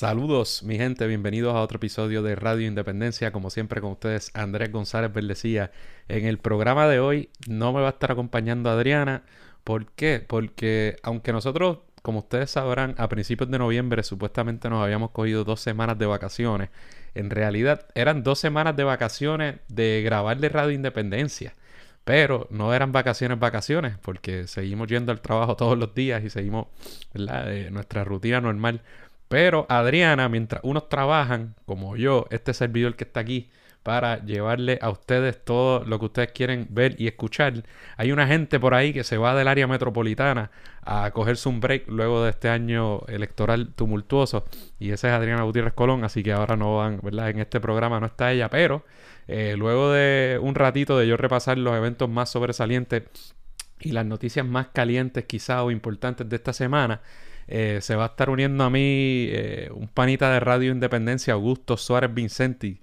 Saludos, mi gente, bienvenidos a otro episodio de Radio Independencia. Como siempre, con ustedes, Andrés González Verdecía. En el programa de hoy no me va a estar acompañando Adriana. ¿Por qué? Porque aunque nosotros, como ustedes sabrán, a principios de noviembre supuestamente nos habíamos cogido dos semanas de vacaciones, en realidad eran dos semanas de vacaciones de grabar de Radio Independencia. Pero no eran vacaciones, vacaciones, porque seguimos yendo al trabajo todos los días y seguimos. Eh, nuestra rutina normal. Pero Adriana, mientras unos trabajan, como yo, este servidor que está aquí, para llevarle a ustedes todo lo que ustedes quieren ver y escuchar. Hay una gente por ahí que se va del área metropolitana a cogerse un break luego de este año electoral tumultuoso. Y esa es Adriana Gutiérrez Colón, así que ahora no van, ¿verdad? En este programa no está ella, pero eh, luego de un ratito de yo repasar los eventos más sobresalientes y las noticias más calientes quizá o importantes de esta semana, eh, se va a estar uniendo a mí eh, un panita de Radio Independencia, Augusto Suárez Vincenti,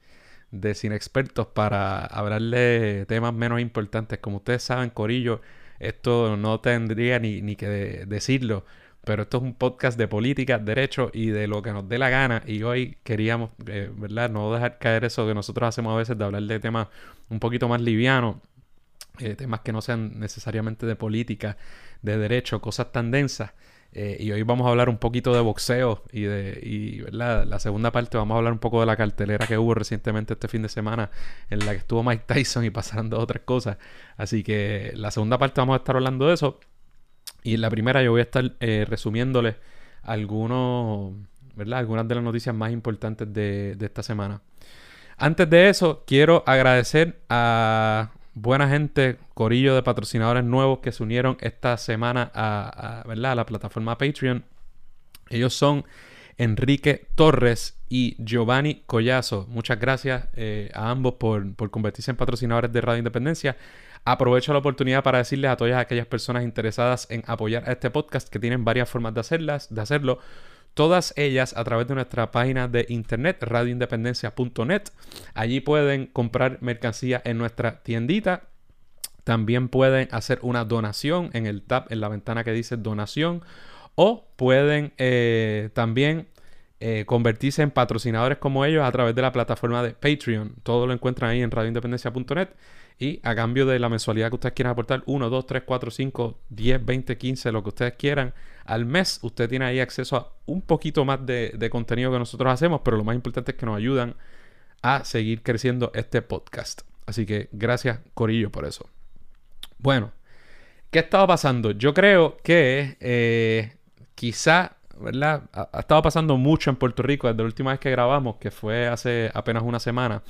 de Sin Expertos, para hablarle temas menos importantes. Como ustedes saben, Corillo, esto no tendría ni, ni que decirlo, pero esto es un podcast de política, derecho y de lo que nos dé la gana. Y hoy queríamos, eh, ¿verdad? No dejar caer eso que nosotros hacemos a veces de hablar de temas un poquito más livianos. temas que no sean necesariamente de política, de derecho, cosas tan densas. Eh, y hoy vamos a hablar un poquito de boxeo y de y, ¿verdad? la segunda parte vamos a hablar un poco de la cartelera que hubo recientemente este fin de semana en la que estuvo Mike Tyson y pasando otras cosas. Así que la segunda parte vamos a estar hablando de eso. Y en la primera yo voy a estar eh, resumiéndoles algunos, ¿verdad? algunas de las noticias más importantes de, de esta semana. Antes de eso, quiero agradecer a buena gente, corillo de patrocinadores nuevos que se unieron esta semana a, ¿verdad? a la plataforma Patreon. Ellos son Enrique Torres y Giovanni Collazo. Muchas gracias eh, a ambos por, por, convertirse en patrocinadores de Radio Independencia. Aprovecho la oportunidad para decirles a todas aquellas personas interesadas en apoyar a este podcast que tienen varias formas de, hacerlas, de hacerlo. Todas ellas a través de nuestra página de internet, radioindependencia.net. Allí pueden comprar mercancía en nuestra tiendita. También pueden hacer una donación en el tab, en la ventana que dice donación. O pueden eh, también eh, convertirse en patrocinadores como ellos a través de la plataforma de Patreon. Todo lo encuentran ahí en radioindependencia.net. Y a cambio de la mensualidad que ustedes quieran aportar, 1, 2, 3, 4, 5, 10, 20, 15, lo que ustedes quieran al mes, usted tiene ahí acceso a un poquito más de, contenido que nosotros hacemos, pero lo más importante es que nos ayudan a seguir creciendo este podcast. Así que gracias, Corillo, por eso. Bueno, ¿qué estaba pasando? Yo creo que eh, quizá, ¿verdad? Ha, ha, estado pasando mucho en Puerto Rico desde la última vez que grabamos, que fue hace apenas una semana.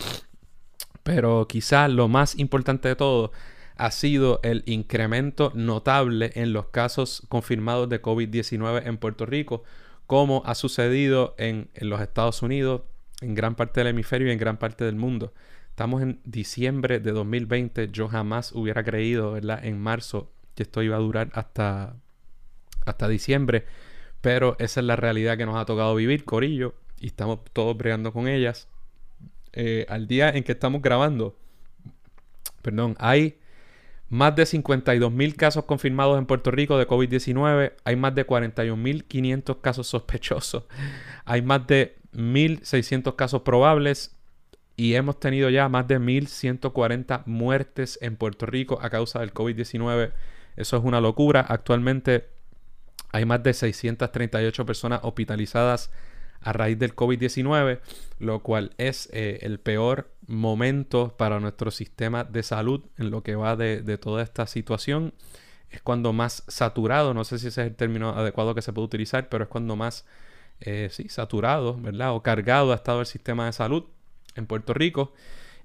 Pero quizá lo más importante de todo ha sido el incremento notable en los casos confirmados de COVID-19 en Puerto Rico, como ha sucedido en, los Estados Unidos, en gran parte del hemisferio y en gran parte del mundo. Estamos en diciembre de 2020. Yo jamás hubiera creído, ¿verdad? En marzo que esto iba a durar hasta, hasta diciembre. Pero esa es la realidad que nos ha tocado vivir, Corillo. Y estamos todos bregando con ellas. Eh, al día en que estamos grabando, perdón, hay más de 52 mil casos confirmados en Puerto Rico de COVID-19, hay más de 41.500 casos sospechosos, hay más de 1.600 casos probables y hemos tenido ya más de 1.140 muertes en Puerto Rico a causa del COVID-19. Eso es una locura. Actualmente hay más de 638 personas hospitalizadas a raíz del COVID-19, lo cual es eh, el peor momento para nuestro sistema de salud en lo que va de, toda esta situación. Es cuando más saturado, no sé si ese es el término adecuado que se puede utilizar, pero es cuando más, eh, sí, saturado, ¿verdad? O cargado ha estado el sistema de salud en Puerto Rico.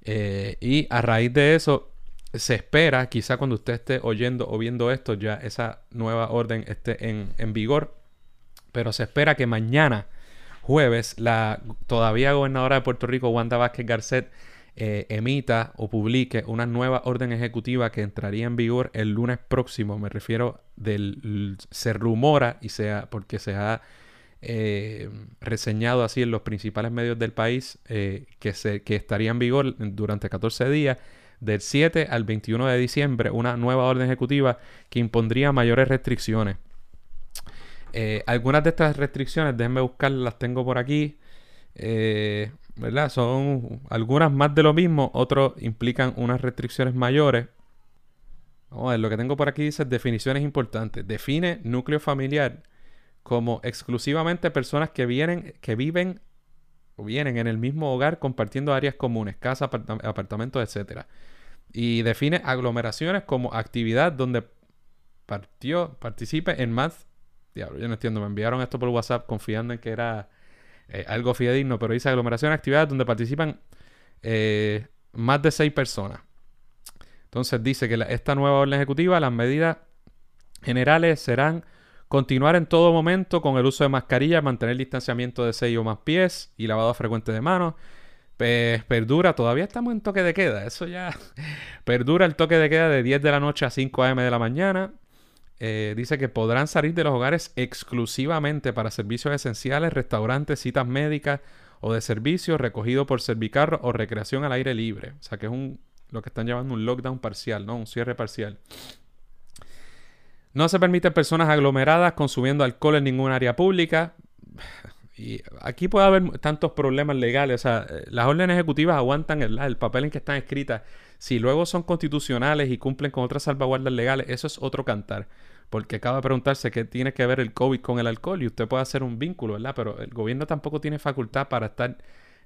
Eh, y a raíz de eso, se espera, quizá cuando usted esté oyendo o viendo esto, ya esa nueva orden esté en, en vigor Pero se espera que mañana, jueves, la todavía gobernadora de Puerto Rico, Wanda Vázquez Garcet, eh, emita o publique una nueva orden ejecutiva que entraría en vigor el lunes próximo. Me refiero del se rumora y sea porque se ha eh, reseñado así en los principales medios del país eh, que, se, que estaría en vigor durante 14 días del 7 al 21 de diciembre una nueva orden ejecutiva que impondría mayores restricciones. Algunas de estas restricciones, déjenme buscarlas, las tengo por aquí. ¿verdad? Son algunas más de lo mismo, otros implican unas restricciones mayores. Vamos a ver, lo que tengo por aquí dice definiciones importantes. Define núcleo familiar como exclusivamente personas que vienen, que viven o vienen en el mismo hogar compartiendo áreas comunes, casa, apartamentos, etc. Y define aglomeraciones como actividad donde partió, participe en más. Diablo, yo no entiendo, me enviaron esto por WhatsApp confiando en que era eh, algo fidedigno, pero dice aglomeración de actividades donde participan eh, más de seis personas. Entonces dice que esta nueva orden ejecutiva, las medidas generales serán continuar en todo momento con el uso de mascarilla, mantener distanciamiento de seis o más pies y lavado frecuente de manos. perdura, todavía estamos en toque de queda, eso ya perdura el toque de queda de 10 de la noche a 5 a.m. de la mañana. Eh, dice que podrán salir de los hogares exclusivamente para servicios esenciales, restaurantes, citas médicas o de servicios recogido por servicarro o recreación al aire libre. O sea que es un, lo que están llamando un lockdown parcial, ¿no? Un cierre parcial. No se permiten personas aglomeradas consumiendo alcohol en ningún área pública. Y aquí puede haber tantos problemas legales. O sea, eh, las órdenes ejecutivas aguantan el, el papel en que están escritas. Si luego son constitucionales y cumplen con otras salvaguardas legales, eso es otro cantar. Porque acaba de preguntarse qué tiene que ver el COVID con el alcohol y usted puede hacer un vínculo, ¿verdad? Pero el gobierno tampoco tiene facultad para estar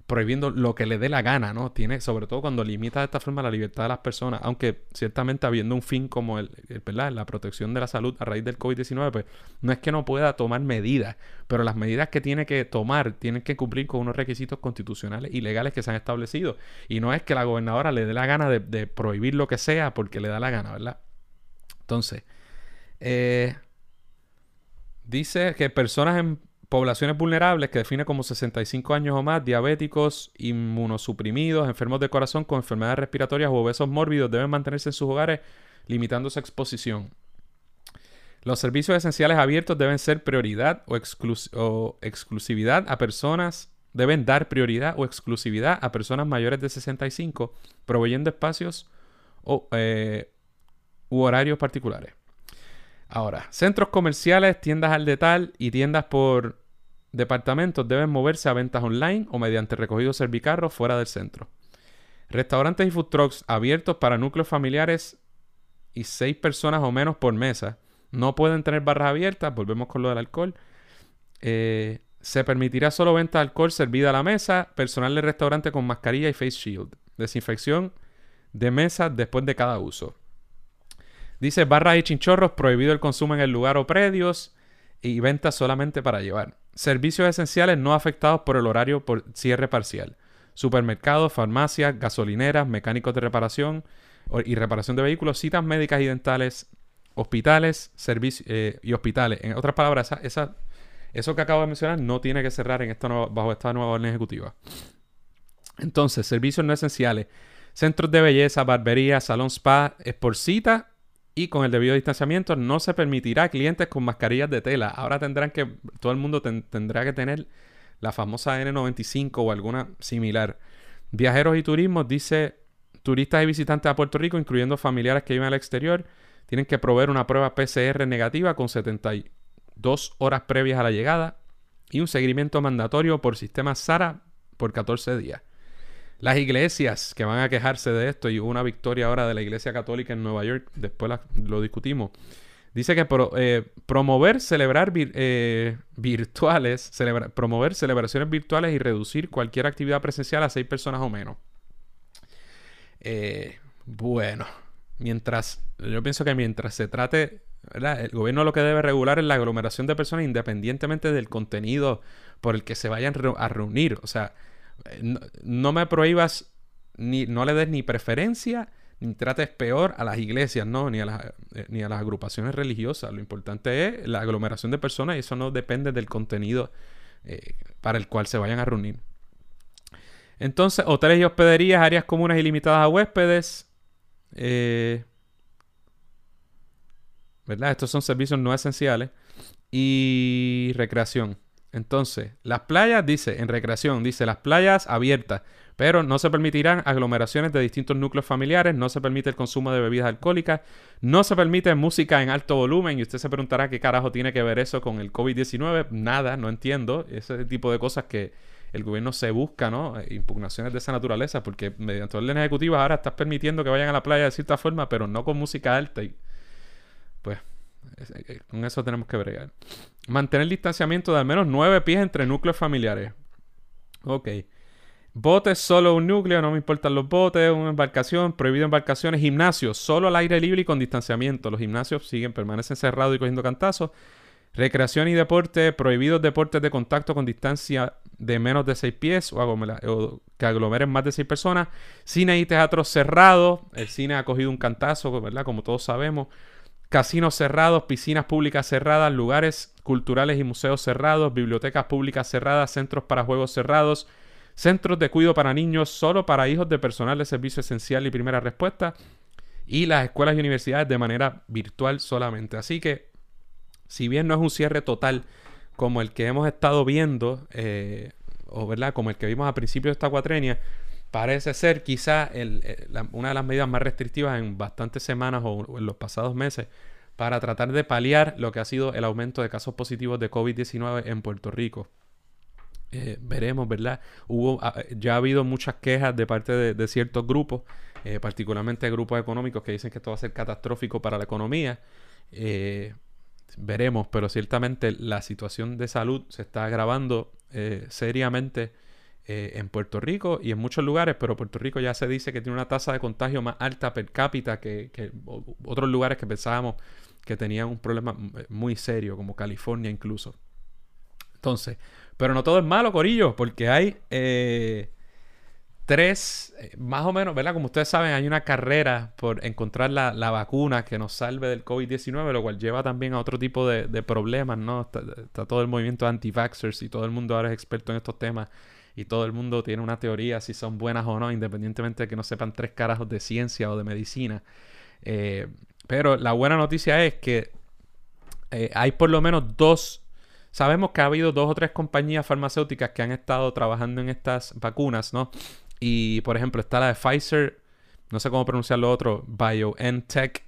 prohibiendo lo que le dé la gana, ¿no? Tiene, sobre todo cuando limita de esta forma la libertad de las personas, aunque ciertamente habiendo un fin como el, ¿verdad? la protección de la salud a raíz del COVID-19, pues no es que no pueda tomar medidas, pero las medidas que tiene que tomar tienen que cumplir con unos requisitos constitucionales y legales que se han establecido. Y no es que la gobernadora le dé la gana de, de prohibir lo que sea porque le da la gana, ¿verdad? Entonces, eh, dice que personas en poblaciones vulnerables, que define como 65 años o más, diabéticos, inmunosuprimidos, enfermos de corazón con enfermedades respiratorias o obesos mórbidos, deben mantenerse en sus hogares limitando su exposición. Los servicios esenciales abiertos deben ser prioridad o, exclusividad a personas, deben dar prioridad o exclusividad a personas mayores de 65, proveyendo espacios o, eh, u horarios particulares. Ahora, centros comerciales, tiendas al detalle y tiendas por departamentos deben moverse a ventas online o mediante recogido servicarro fuera del centro. Restaurantes y food trucks abiertos para núcleos familiares y seis personas o menos por mesa no pueden tener barras abiertas. Volvemos con lo del alcohol. Eh, se permitirá solo venta de alcohol servida a la mesa, personal de restaurante con mascarilla y face shield, desinfección de mesa después de cada uso. Dice barras y chinchorros, prohibido el consumo en el lugar o predios y ventas solamente para llevar. Servicios esenciales no afectados por el horario por cierre parcial. Supermercados, farmacias, gasolineras, mecánicos de reparación y reparación de vehículos, citas médicas y dentales, hospitales servicios eh, y hospitales. En otras palabras, esa, eso que acabo de mencionar no tiene que cerrar en esta bajo esta nueva orden ejecutiva. Entonces, servicios no esenciales. Centros de belleza, barbería, salón spa, es por cita y con el debido distanciamiento no se permitirá clientes con mascarillas de tela. Ahora tendrán que, todo el mundo tendrá que tener la famosa N95 o alguna similar. Viajeros y turismos, dice, turistas y visitantes a Puerto Rico, incluyendo familiares que viven al exterior, tienen que proveer una prueba PCR negativa con 72 horas previas a la llegada y un seguimiento mandatorio por sistema SARA por 14 días. Las iglesias que van a quejarse de esto, y hubo una victoria ahora de la Iglesia Católica en Nueva York, después lo discutimos. Dice que eh, promover, celebrar eh, virtuales, promover celebraciones virtuales y reducir cualquier actividad presencial a seis personas o menos. Eh, bueno, mientras, yo pienso que mientras se trate, el gobierno lo que debe regular es la aglomeración de personas independientemente del contenido por el que se vayan a reunir. O sea, no, me prohíbas, ni, no le des ni preferencia ni trates peor a las iglesias, ¿no? Ni a, las, eh, ni a las agrupaciones religiosas. Lo importante es la aglomeración de personas y eso no depende del contenido eh, para el cual se vayan a reunir. Entonces, hoteles y hospederías, áreas comunes ilimitadas a huéspedes. Eh, ¿Verdad? Estos son servicios no esenciales. Y recreación. Entonces, las playas, dice, en recreación, dice, las playas abiertas, pero no se permitirán aglomeraciones de distintos núcleos familiares, no se permite el consumo de bebidas alcohólicas, no se permite música en alto volumen, y usted se preguntará qué carajo tiene que ver eso con el COVID-19. Nada, no entiendo. Ese tipo de cosas que el gobierno se busca, ¿no? Eh, impugnaciones de esa naturaleza, porque mediante órdenes ejecutivas ahora estás permitiendo que vayan a la playa de cierta forma, pero no con música alta. Y pues con eso tenemos que bregar. Mantener distanciamiento de al menos nueve pies entre núcleos familiares. Ok. Botes, solo un núcleo, no me importan los botes, una embarcación, prohibido embarcaciones, gimnasios, solo al aire libre y con distanciamiento. Los gimnasios siguen, permanecen cerrados y cogiendo cantazos. Recreación y deporte, prohibidos deportes de contacto con distancia de menos de 6 pies o, que aglomeren más de 6 personas. Cine y teatro cerrados. El cine ha cogido un cantazo, ¿verdad? Como todos sabemos. Casinos cerrados, piscinas públicas cerradas, lugares culturales y museos cerrados, bibliotecas públicas cerradas, centros para juegos cerrados, centros de cuidado para niños solo para hijos de personal de servicio esencial y primera respuesta, y las escuelas y universidades de manera virtual solamente. Así que si bien no es un cierre total como el que hemos estado viendo, eh, o verdad, como el que vimos a principios de esta cuatrenia, parece ser quizá eh, una de las medidas más restrictivas en bastantes semanas o en los pasados meses para tratar de paliar lo que ha sido el aumento de casos positivos de COVID-19 en Puerto Rico. Eh, veremos, ¿verdad? Hubo, ah, ya ha habido muchas quejas de parte de, ciertos grupos, particularmente grupos económicos que dicen que esto va a ser catastrófico para la economía. Eh, veremos, pero ciertamente la situación de salud se está agravando eh, seriamente eh, en Puerto Rico y en muchos lugares, pero Puerto Rico ya se dice que tiene una tasa de contagio más alta per cápita que, otros lugares que pensábamos que tenían un problema eh, muy serio, como California incluso. Entonces, pero no todo es malo, Corillo, porque hay tres, eh, más o menos, ¿verdad? Como ustedes saben, hay una carrera por encontrar la, vacuna que nos salve del COVID-19, lo cual lleva también a otro tipo de, problemas, ¿no? Está, todo el movimiento anti-vaxxers y todo el mundo ahora es experto en estos temas y todo el mundo tiene una teoría si son buenas o no, independientemente de que no sepan tres carajos de ciencia o de medicina. Eh, pero la buena noticia es que eh, hay por lo menos dos Sabemos que ha habido dos o tres compañías farmacéuticas que han estado trabajando en estas vacunas, ¿no? Y por ejemplo, está la de Pfizer, no sé cómo pronunciar lo otro, BioNTech.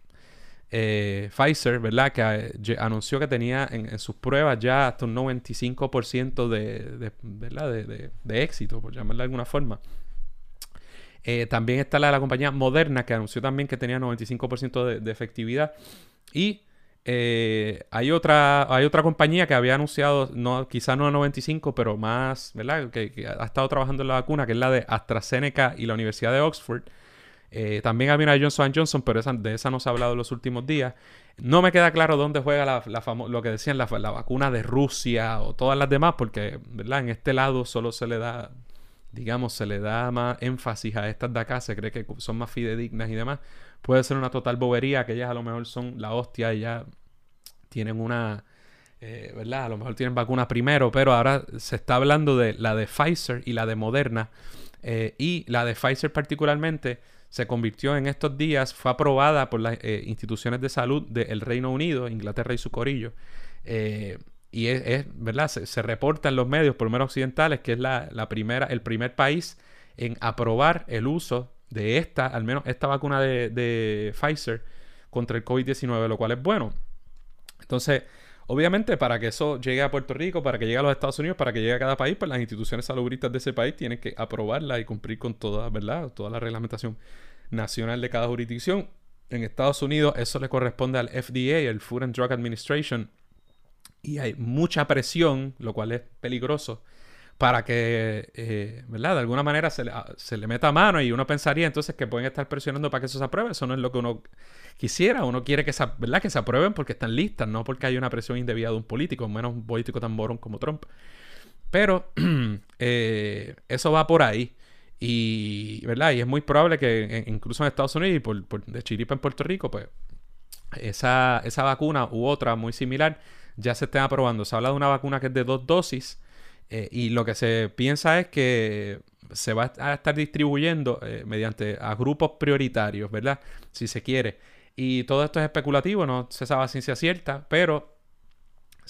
Eh, Pfizer, ¿verdad? Que eh, anunció que tenía en, sus pruebas ya hasta un 95% de, ¿verdad? De, éxito, por llamarlo de alguna forma. Eh, también está la de la compañía Moderna, que anunció también que tenía 95% de, efectividad. Y hay, otra, hay otra compañía que había anunciado, no, quizá no a 95, pero más, ¿verdad? Que, ha estado trabajando en la vacuna, que es la de AstraZeneca y la Universidad de Oxford. Eh, también había una Johnson Johnson, pero de esa no se ha hablado los últimos días. No me queda claro dónde juega la, lo que decían la, vacuna de Rusia o todas las demás, porque ¿verdad? en este lado solo se le da, digamos, se le da más énfasis a estas de acá, se cree que son más fidedignas y demás. Puede ser una total bobería, que ellas a lo mejor son la hostia y ya tienen una, eh, ¿verdad? A lo mejor tienen vacuna primero, pero ahora se está hablando de la de Pfizer y la de Moderna. Eh, y la de Pfizer particularmente se convirtió en estos días, fue aprobada por las eh, instituciones de salud del Reino Unido, Inglaterra y su corillo. y es, ¿verdad? Se, reporta en los medios, por lo menos occidentales, que es la, primera, el primer país en aprobar el uso de esta, al menos esta vacuna de, de Pfizer contra el COVID-19, lo cual es bueno. Entonces, obviamente, para que eso llegue a Puerto Rico, para que llegue a los Estados Unidos, para que llegue a cada país, pues las instituciones salubristas de ese país tienen que aprobarla y cumplir con toda, ¿verdad? Toda la reglamentación nacional de cada jurisdicción. En Estados Unidos eso le corresponde al FDA, el Food and Drug Administration, y hay mucha presión, lo cual es peligroso, para que, eh, ¿verdad? De alguna manera se le, se le, meta mano y uno pensaría entonces que pueden estar presionando para que eso se apruebe. Eso no es lo que uno quisiera. Uno quiere que se, ¿verdad? que se aprueben porque están listas, no porque hay una presión indebida de un político, menos un político tan morón como Trump. Pero eh, eso va por ahí. Y, ¿verdad? y es muy probable que incluso en Estados Unidos y por, de chiripa en Puerto Rico, pues esa, esa vacuna u otra muy similar ya se estén aprobando. Se habla de una vacuna que es de dos dosis eh, y lo que se piensa es que se va a estar distribuyendo eh, mediante a grupos prioritarios, ¿verdad? Si se quiere. Y todo esto es especulativo, no se sabe a ciencia cierta, pero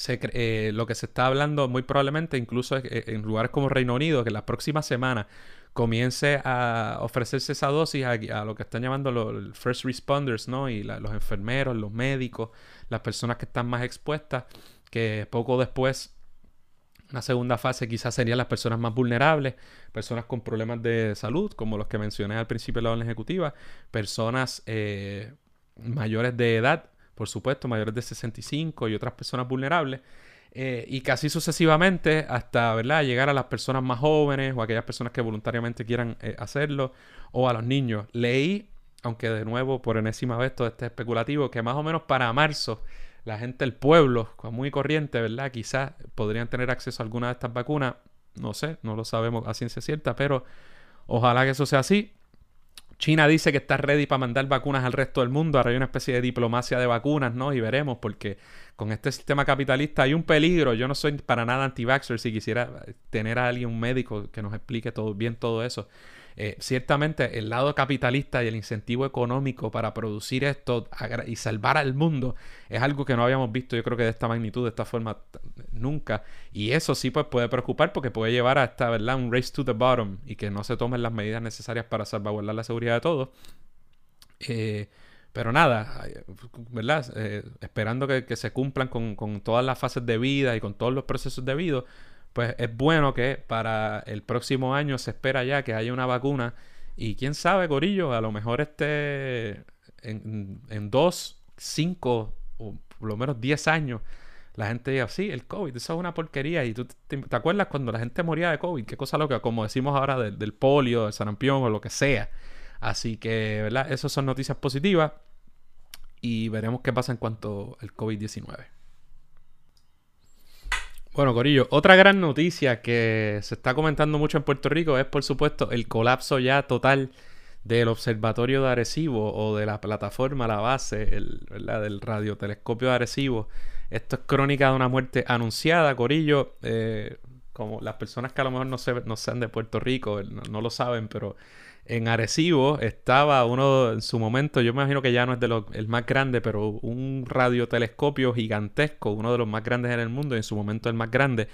eh, lo que se está hablando muy probablemente, incluso en lugares como Reino Unido, que la próxima semana comience a ofrecerse esa dosis a, lo que están llamando los first responders, ¿no? Y los enfermeros, los médicos, las personas que están más expuestas, que poco después una segunda fase quizás serían las personas más vulnerables, personas con problemas de salud, como los que mencioné al principio de la orden ejecutiva, personas eh, mayores de edad, por supuesto, mayores de 65 y otras personas vulnerables. Eh, y casi sucesivamente hasta ¿verdad? llegar a las personas más jóvenes o aquellas personas que voluntariamente quieran eh, hacerlo o a los niños. Leí, aunque de nuevo por enésima vez todo este especulativo, que más o menos para marzo la gente del pueblo, muy corriente, ¿verdad? Quizás podrían tener acceso a alguna de estas vacunas. No sé, no lo sabemos a ciencia cierta, pero ojalá que eso sea así. China dice que está ready para mandar vacunas al resto del mundo. Ahora hay una especie de diplomacia de vacunas, ¿no? Y veremos, porque con este sistema capitalista hay un peligro. Yo no soy para nada anti-vaxxer si quisiera tener a alguien, un médico, que nos explique todo, bien todo eso. Eh, ciertamente el lado capitalista y el incentivo económico para producir esto y salvar al mundo es algo que no habíamos visto yo creo que de esta magnitud, de esta forma nunca. Y eso sí pues puede preocupar porque puede llevar a esta, ¿verdad? Un race to the bottom y que no se tomen las medidas necesarias para salvaguardar la seguridad de todos. Eh, pero nada, ¿verdad? Eh, esperando que, se cumplan con, con, todas las fases de vida y con todos los procesos debidos, pues es bueno que para el próximo año se espera ya que haya una vacuna. Y quién sabe, Corillo, a lo mejor este en, dos, cinco o por lo menos diez años la gente diga, sí, el COVID, eso es una porquería. Y tú te, acuerdas cuando la gente moría de COVID, qué cosa loca, como decimos ahora del polio, del sarampión o lo que sea. Así que, ¿verdad? Esas son noticias positivas y veremos qué pasa en cuanto al COVID-19. Bueno, Corillo, otra gran noticia que se está comentando mucho en Puerto Rico es, por supuesto, el colapso ya total del observatorio de Arecibo o de la plataforma, la base, el, del radiotelescopio de Arecibo. Esto es crónica de una muerte anunciada, Corillo. Eh, como las personas que a lo mejor no, se, no sean de Puerto Rico, no lo saben, pero en Arecibo estaba uno en su momento, yo me imagino que ya no es de el más grande, pero un radiotelescopio gigantesco, uno de los más grandes en el mundo en su momento el más grande,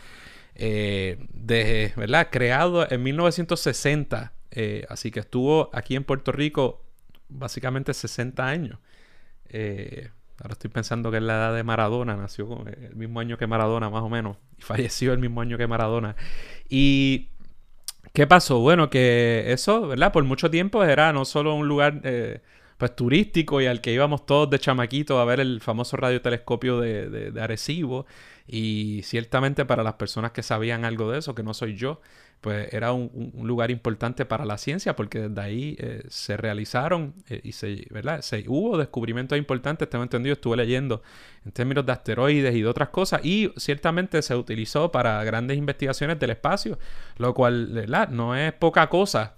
eh, de, ¿verdad? creado en 1960. Eh, así que estuvo aquí en Puerto Rico básicamente 60 años. Eh, ahora estoy pensando que es la edad de Maradona, nació el mismo año que Maradona más o menos, y falleció el mismo año que Maradona. Y ¿Qué pasó? Bueno, que eso, ¿verdad? Por mucho tiempo era no solo un lugar eh, pues turístico y al que íbamos todos de chamaquito a ver el famoso radiotelescopio de, de, de Arecibo. Y ciertamente para las personas que sabían algo de eso, que no soy yo, pues era un, lugar importante para la ciencia porque desde ahí eh, se realizaron eh, y se, ¿verdad? Se, hubo descubrimientos importantes, tengo entendido, estuve leyendo en términos de asteroides y de otras cosas y ciertamente se utilizó para grandes investigaciones del espacio, lo cual ¿verdad? no es poca cosa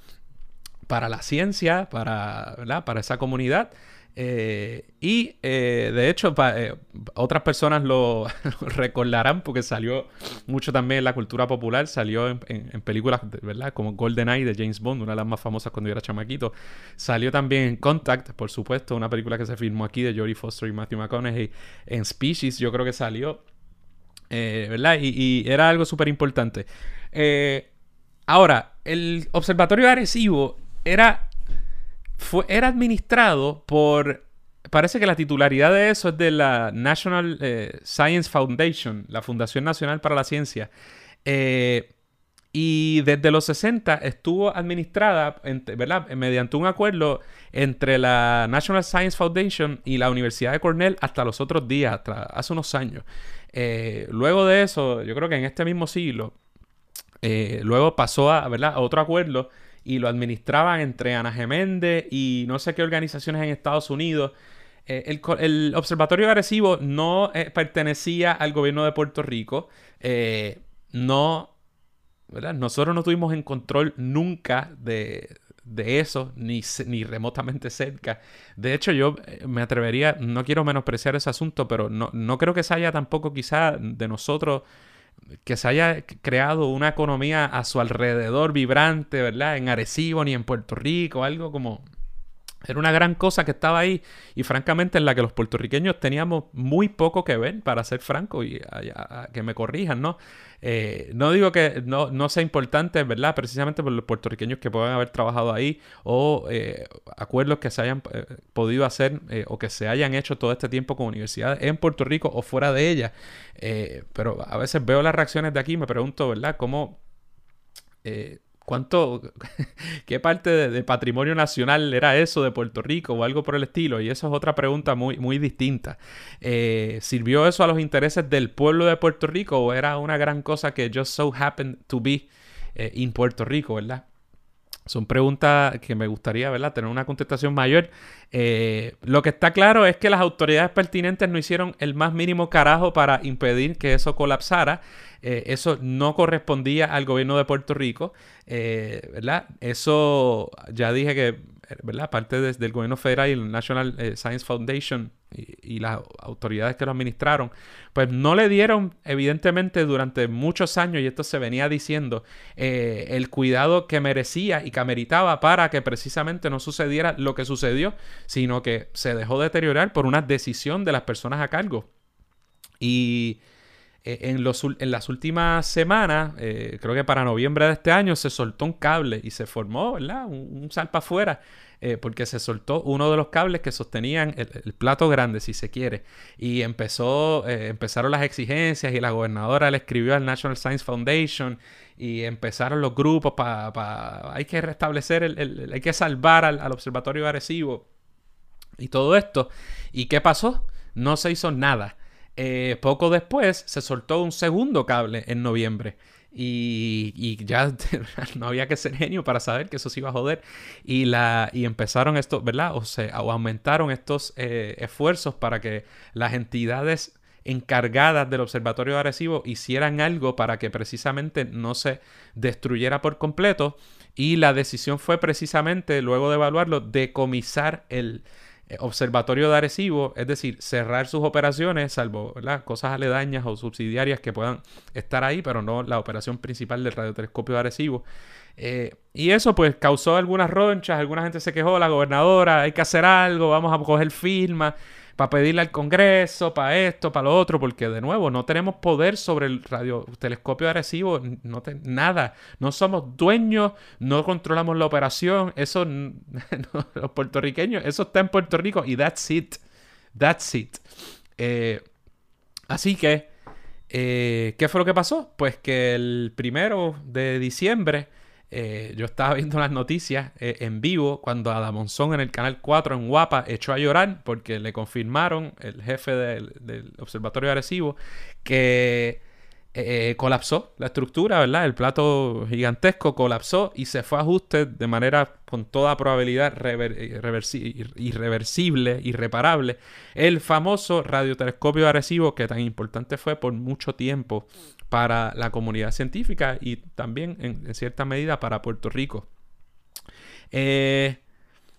para la ciencia, para, ¿verdad? para esa comunidad. Eh, y eh, de hecho, eh, otras personas lo, recordarán porque salió mucho también en la cultura popular, salió en, películas, ¿verdad? Como GoldenEye de James Bond, una de las más famosas cuando yo era chamaquito. Salió también en Contact, por supuesto, una película que se filmó aquí de Jodie Foster y Matthew McConaughey. En Species, yo creo que salió, ¿verdad? Y, era algo súper importante. ahora, el Observatorio de Arecibo era fue, era administrado por... Parece que la titularidad de eso es de la National eh, Science Foundation, la Fundación Nacional para la Ciencia. Eh, y desde los 60 estuvo administrada, ¿verdad? Mediante un acuerdo entre la National Science Foundation y la Universidad de Cornell hasta los otros días, hasta hace unos años. Eh, luego de eso, yo creo que en este mismo siglo, luego pasó a, ¿verdad? a otro acuerdo y lo administraban entre Ana Geméndez y no sé qué organizaciones en Estados Unidos. Eh, el, Observatorio Agresivo no eh, pertenecía al gobierno de Puerto Rico, eh, no ¿verdad? Nosotros no tuvimos en control nunca de, de eso, ni, ni remotamente cerca. De hecho, yo me atrevería, no quiero menospreciar ese asunto, pero no, no creo que se haya tampoco quizá de nosotros que se haya creado una economía a su alrededor vibrante, ¿verdad? En Arecibo ni en Puerto Rico, algo como era una gran cosa que estaba ahí y francamente en la que los puertorriqueños teníamos muy poco que ver, para ser franco, y que me corrijan, ¿no? Eh, no digo que no, no, sea importante, ¿verdad? Precisamente por los puertorriqueños que puedan haber trabajado ahí o eh, acuerdos que se hayan eh, podido hacer o que se hayan hecho todo este tiempo con universidades en Puerto Rico o fuera de ella. pero a veces veo las reacciones de aquí y me pregunto, ¿verdad? ¿Cómo... ¿Cuánto, qué parte de, patrimonio nacional era eso de Puerto Rico o algo por el estilo? Y eso es otra pregunta muy, muy distinta. Eh, ¿Sirvió eso a los intereses del pueblo de Puerto Rico o era una gran cosa que just so happened to be eh, in Puerto Rico, verdad? Son preguntas que me gustaría, ¿verdad? Tener una contestación mayor. Eh, lo que está claro es que las autoridades pertinentes no hicieron el más mínimo carajo para impedir que eso colapsara. Eh, eso no correspondía al gobierno de Puerto Rico, eh, ¿verdad? Eso ya dije que, ¿verdad? Parte del gobierno federal y el National Science Foundation y, las autoridades que lo administraron, pues no le dieron, evidentemente, durante muchos años, y esto se venía diciendo, eh, el cuidado que merecía y que ameritaba para que precisamente no sucediera lo que sucedió, sino que se dejó deteriorar por una decisión de las personas a cargo. Y en, los, en, las últimas semanas, eh, creo que para noviembre de este año, se soltó un cable y se formó, ¿verdad? Un, salpa afuera eh, porque se soltó uno de los cables que sostenían el, plato grande, si se quiere. Y empezó, eh, empezaron las exigencias y la gobernadora le escribió al National Science Foundation y empezaron los grupos para... hay que restablecer, el, hay que salvar al, observatorio agresivo y todo esto. ¿Y qué pasó? No se hizo nada. Eh, poco después se soltó un segundo cable en noviembre. Y, ya no había que ser genio para saber que eso se iba a joder. Y, la, y empezaron esto, ¿verdad? O, se, aumentaron estos eh, esfuerzos para que las entidades encargadas del observatorio agresivo hicieran algo para que precisamente no se destruyera por completo. Y la decisión fue precisamente, luego de evaluarlo, decomisar el, observatorio de Arecibo, es decir, cerrar sus operaciones, salvo cosas aledañas o subsidiarias que puedan estar ahí, pero no la operación principal del radiotelescopio de Arecibo. Eh, y eso pues causó algunas ronchas, alguna gente se quejó, la gobernadora, hay que hacer algo, vamos a coger firma para pedirle al Congreso, para esto, para lo otro, porque de nuevo no tenemos poder sobre el radiotelescopio agresivo, no nada, no somos dueños, no controlamos la operación, eso, los puertorriqueños, eso está en Puerto Rico y that's it, that's it. Eh, así que, eh, ¿qué fue lo que pasó? Pues que el primero de diciembre eh, yo estaba viendo las noticias eh, en vivo cuando Adamonzón en el canal 4 en Guapa echó a llorar porque le confirmaron, el jefe del, Observatorio Agresivo, que eh, colapsó la estructura, ¿verdad? El plato gigantesco colapsó y se fue a ajuste de manera con toda probabilidad irreversible, irreparable. El famoso radiotelescopio agresivo que tan importante fue por mucho tiempo para la comunidad científica y también en, cierta medida para Puerto Rico. Eh,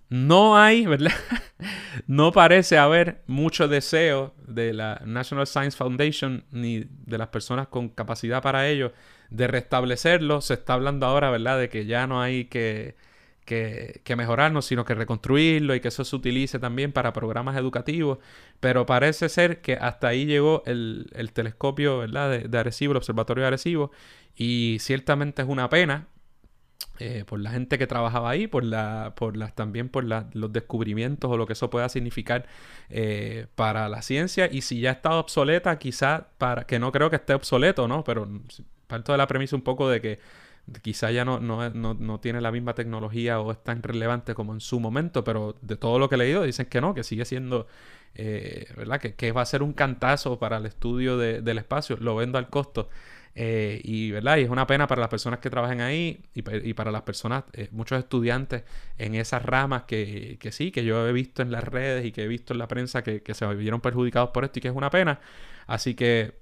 no hay, ¿verdad? no parece haber mucho deseo de la National Science Foundation ni de las personas con capacidad para ello de restablecerlo. Se está hablando ahora, ¿verdad?, de que ya no hay que que, mejorarnos, sino que reconstruirlo y que eso se utilice también para programas educativos. Pero parece ser que hasta ahí llegó el, telescopio ¿verdad? De, de, Arecibo, el Observatorio de Arecibo, y ciertamente es una pena. Eh, por la gente que trabajaba ahí, por la, por las, también por los descubrimientos o lo que eso pueda significar eh, para la ciencia. Y si ya está obsoleta, quizá para, que no creo que esté obsoleto, ¿no? Pero parto de la premisa un poco de que quizá ya no, no, no, tiene la misma tecnología o es tan relevante como en su momento, pero de todo lo que he leído dicen que no, que sigue siendo, eh, ¿verdad? Que, va a ser un cantazo para el estudio del espacio, lo vendo al costo. Eh, y, ¿verdad? y es una pena para las personas que trabajan ahí y, para las personas, eh, muchos estudiantes en esas ramas que, que, sí, que yo he visto en las redes y que he visto en la prensa que, que se vieron perjudicados por esto y que es una pena. Así que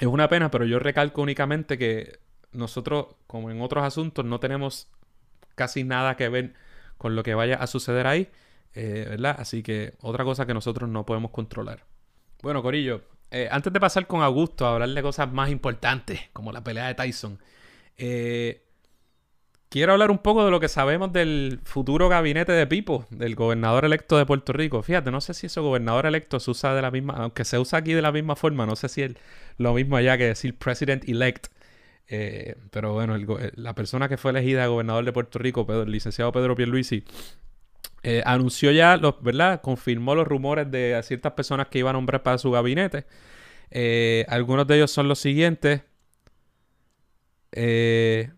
es una pena, pero yo recalco únicamente que nosotros, como en otros asuntos, no tenemos casi nada que ver con lo que vaya a suceder ahí, eh, ¿verdad? Así que otra cosa que nosotros no podemos controlar. Bueno, Corillo, eh, antes de pasar con Augusto a hablar de cosas más importantes, como la pelea de Tyson, eh, quiero hablar un poco de lo que sabemos del futuro gabinete de Pipo, del gobernador electo de Puerto Rico. Fíjate, no sé si ese gobernador electo se usa de la misma, aunque se usa aquí de la misma forma, no sé si es lo mismo allá que decir president elect. Eh, pero bueno, la persona que fue elegida gobernador de Puerto Rico, el licenciado Pedro Pierluisi, eh, anunció ya, los, ¿verdad? Confirmó los rumores de ciertas personas que iban a nombrar para su gabinete. Eh, algunos de ellos son los siguientes. Eh,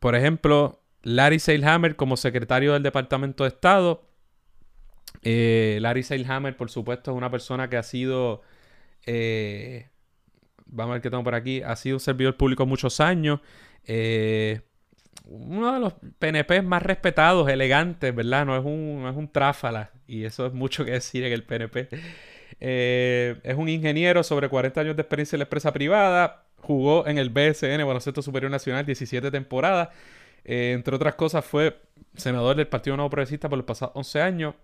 por ejemplo, Larry Seilhammer como secretario del Departamento de Estado. Larry Seilhammer, por supuesto, es una persona que ha sido... vamos a ver qué tengo por aquí. Ha sido un servidor público muchos años. Eh, uno de los PNP más respetados, elegantes, ¿verdad? No es un, es un tráfala. Y eso es mucho que decir en el PNP. Eh, es un ingeniero sobre 40 años de experiencia en la empresa privada. Jugó en el BSN, Baloncesto Superior Nacional, 17 temporadas. Eh, entre otras cosas, fue senador del Partido Nuevo Progresista por los pasados 11 años.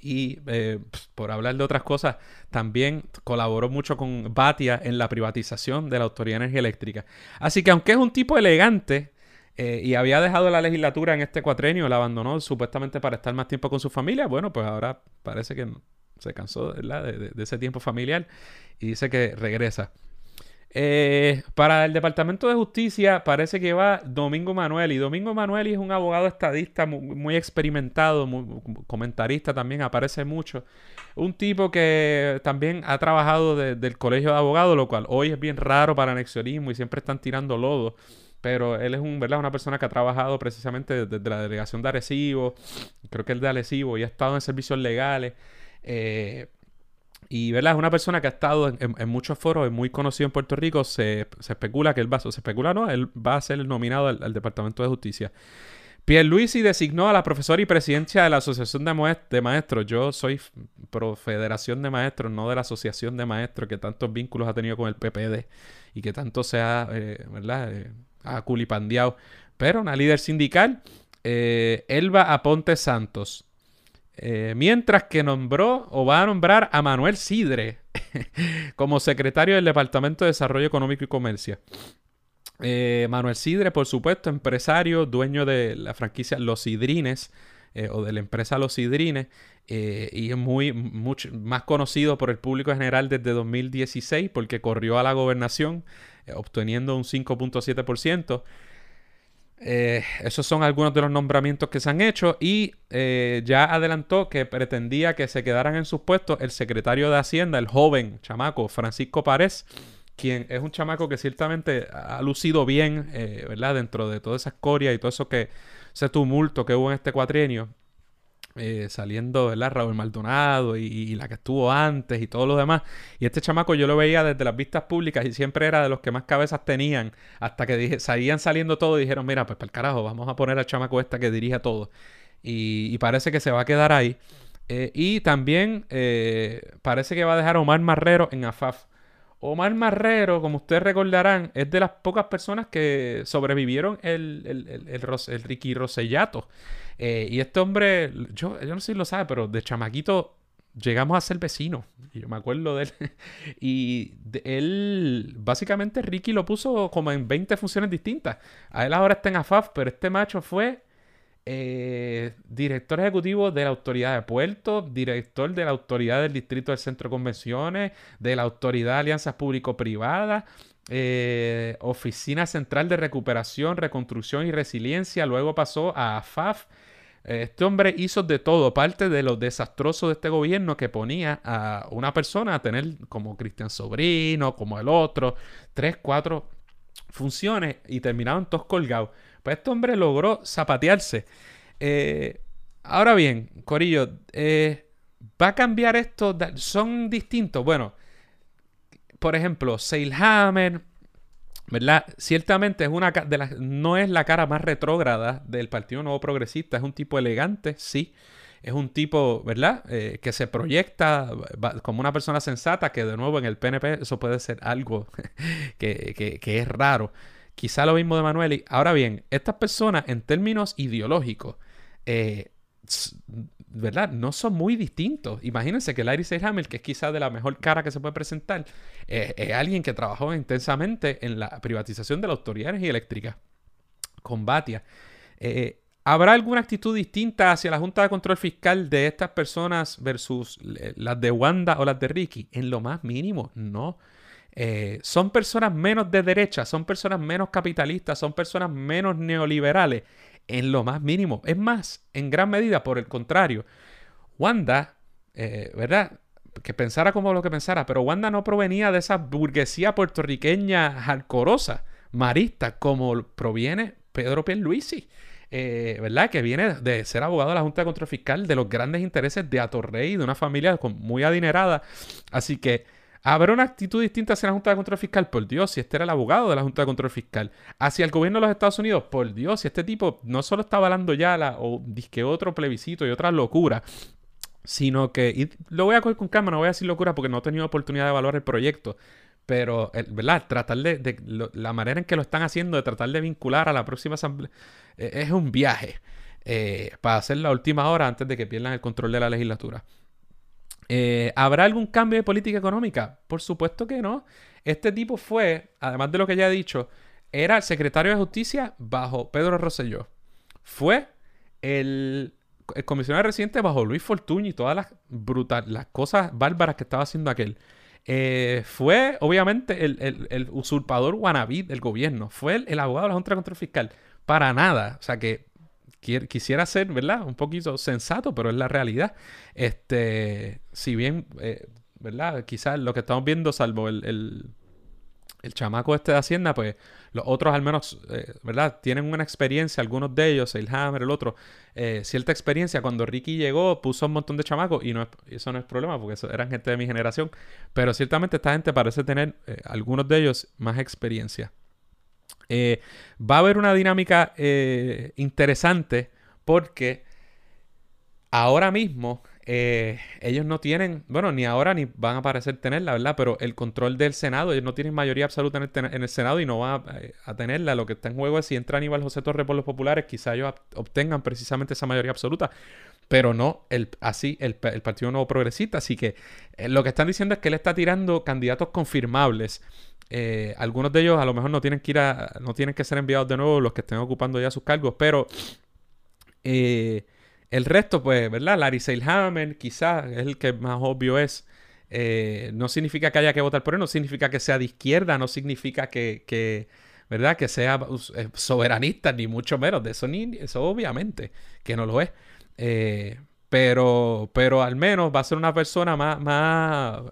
Y eh, pues, por hablar de otras cosas, también colaboró mucho con Batia en la privatización de la Autoridad de Energía Eléctrica. Así que aunque es un tipo elegante, eh, y había dejado la legislatura en este cuatrenio, la abandonó supuestamente para estar más tiempo con su familia. Bueno, pues ahora parece que se cansó De, ese tiempo familiar y dice que regresa. Eh, para el Departamento de Justicia parece que va Domingo Manuel y Domingo Manuel es un abogado estadista muy, experimentado, comentarista también, aparece mucho. Un tipo que también ha trabajado del Colegio de Abogados, lo cual hoy es bien raro para anexionismo y siempre están tirando lodo. Pero él es una persona que ha trabajado precisamente desde, la delegación de Arecibo, creo que es de Arecibo, y ha estado en servicios legales. Eh, y ¿verdad? es una persona que ha estado en, muchos foros, es muy conocido en Puerto Rico. Se, especula que él va, se especula, no, él va a ser nominado al, Departamento de Justicia. Pierluisi designó a la profesora y presidencia de la Asociación de, Maestros. Yo soy pro Federación de Maestros, no de la Asociación de Maestros, que tantos vínculos ha tenido con el PPD y que tanto se ha, eh, ¿verdad? Eh, a culipandeado. Pero una líder sindical, eh, Elba Aponte Santos. Eh, mientras que nombró o va a nombrar a Manuel Sidre como secretario del Departamento de Desarrollo Económico y Comercio. Eh, Manuel Sidre, por supuesto, empresario, dueño de la franquicia Los Sidrines o de la empresa Los Sidrines y es muy mucho, más conocido por el público general desde 2016 porque corrió a la gobernación eh, obteniendo un 5.7%. Eh, esos son algunos de los nombramientos que se han hecho y eh, ya adelantó que pretendía que se quedaran en sus puestos el secretario de Hacienda, el joven chamaco Francisco Párez, quien es un chamaco que ciertamente ha lucido bien, ¿verdad? Dentro de toda esa escoria y todo eso que, ese tumulto que hubo en este cuatrienio. Eh, saliendo, ¿verdad? Raúl Maldonado y, la que estuvo antes y todo lo demás. Y este chamaco yo lo veía desde las vistas públicas y siempre era de los que más cabezas tenían. Hasta que dije, salían saliendo todo y dijeron, mira, pues para el carajo, vamos a poner al chamaco esta que dirige todo. Y, parece que se va a quedar ahí. Eh, y también eh, parece que va a dejar a Omar Marrero en AFAF. Omar Marrero, como ustedes recordarán, es de las pocas personas que sobrevivieron el, el, el Ricky Rosellato. Eh, y este hombre, yo, yo no sé si lo sabe, pero de chamaquito llegamos a ser vecinos. Y yo me acuerdo de él. y él, básicamente Ricky lo puso como en 20 funciones distintas. A él ahora está en AFAF, pero este macho fue eh, director ejecutivo de la Autoridad de Puertos, director de la Autoridad del Distrito del Centro de Convenciones, de la Autoridad de Alianzas Público-Privadas. Eh, Oficina Central de Recuperación, Reconstrucción y Resiliencia, luego pasó a AFAF, este hombre hizo de todo, parte de lo desastroso de este gobierno que ponía a una persona a tener como Cristian Sobrino, como el otro, tres, cuatro funciones y terminaban todos colgados. Pues este hombre logró zapatearse. Eh, ahora bien, Corillo, eh, ¿va a cambiar esto? ¿Son distintos? Bueno, por ejemplo, Seilhammer, ¿verdad? Ciertamente es una de las, no es la cara más retrógrada del Partido Nuevo Progresista, es un tipo elegante, sí. Es un tipo, ¿verdad? Eh, que se proyecta como una persona sensata, que de nuevo en el PNP eso puede ser algo que, es raro. Quizá lo mismo de Manueli. Ahora bien, estas personas en términos ideológicos, eh, ¿verdad? No son muy distintos. Imagínense que Larry Seyhammer, que es quizás de la mejor cara que se puede presentar, eh, es alguien que trabajó intensamente en la privatización de la Autoridad de Energía con. Eh, ¿Habrá alguna actitud distinta hacia la Junta de Control Fiscal de estas personas versus las de Wanda o las de Ricky? En lo más mínimo, no. Eh, son personas menos de derecha, son personas menos capitalistas, son personas menos neoliberales en lo más mínimo. Es más, en gran medida, por el contrario, Wanda, eh, ¿verdad? Que pensara como lo que pensara, pero Wanda no provenía de esa burguesía puertorriqueña jalcorosa, marista, como proviene Pedro Pierluisi. Eh, ¿verdad? Que viene de ser abogado de la Junta de Control Fiscal, de los grandes intereses de Atorrey, de una familia muy adinerada. Así que ¿Habrá una actitud distinta hacia la Junta de Control Fiscal? Por Dios, si este era el abogado de la Junta de Control Fiscal. Hacia el gobierno de los Estados Unidos, por Dios, si este tipo no solo está avalando ya la, o disque otro plebiscito y otra locura, sino que, y lo voy a coger con calma, no voy a decir locura porque no he tenido oportunidad de evaluar el proyecto, pero, ¿verdad? Tratar de, la manera en que lo están haciendo, de tratar de vincular a la próxima asamblea, eh, es un viaje eh, para hacer la última hora antes de que pierdan el control de la legislatura. Eh, ¿Habrá algún cambio de política económica? Por supuesto que no. Este tipo fue, además de lo que ya he dicho, era el secretario de Justicia bajo Pedro Rosselló. Fue el, comisionado residente bajo Luis Fortuño y todas las, brutal, las cosas bárbaras que estaba haciendo aquel. Eh, fue, obviamente, el, usurpador wannabe del gobierno. Fue el, abogado de la Junta de Control Fiscal. Para nada. O sea que quisiera ser, ¿verdad? Un poquito sensato, pero es la realidad. Este, si bien, eh, ¿verdad? Quizás lo que estamos viendo, salvo el, el, chamaco este de Hacienda, pues los otros al menos, eh, ¿verdad? Tienen una experiencia, algunos de ellos, el Hammer, el otro, eh, cierta experiencia. Cuando Ricky llegó, puso un montón de chamacos y no eso no es problema porque eso, eran gente de mi generación. Pero ciertamente esta gente parece tener, algunos de ellos, más experiencia. Eh, va a haber una dinámica eh, interesante porque ahora mismo eh, ellos no tienen, bueno, ni ahora ni van a parecer tenerla, ¿verdad? Pero el control del Senado, ellos no tienen mayoría absoluta en el, Senado y no van a, tenerla. Lo que está en juego es si entra Aníbal José Torres por los populares, quizá ellos obtengan precisamente esa mayoría absoluta, pero no así el, el Partido Nuevo Progresista. Así que lo que están diciendo es que él está tirando candidatos confirmables eh, algunos de ellos a lo mejor no tienen que ir a, no tienen que ser enviados de nuevo los que estén ocupando ya sus cargos, pero eh, el resto, pues, ¿verdad? Larry Seilhammer, quizás es el que más obvio es. Eh, no significa que haya que votar por él, no significa que sea de izquierda, no significa que, ¿verdad? Que sea soberanista, ni mucho menos. De eso, ni, eso obviamente que no lo es. Pero, pero al menos va a ser una persona más, más,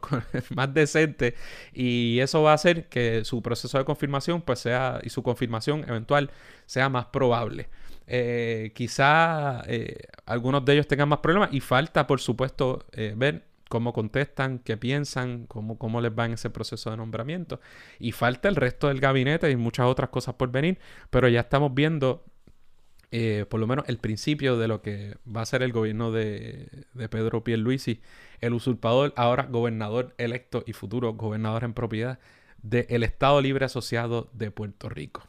más decente y eso va a hacer que su proceso de confirmación pues sea y su confirmación eventual sea más probable. Eh, quizá eh, algunos de ellos tengan más problemas y falta por supuesto eh, ver cómo contestan, qué piensan, cómo, cómo les va en ese proceso de nombramiento. Y falta el resto del gabinete y muchas otras cosas por venir, pero ya estamos viendo eh, por lo menos el principio de lo que va a ser el gobierno de, de Pedro Pierluisi, el usurpador, ahora gobernador electo y futuro gobernador en propiedad del Estado Libre Asociado de Puerto Rico.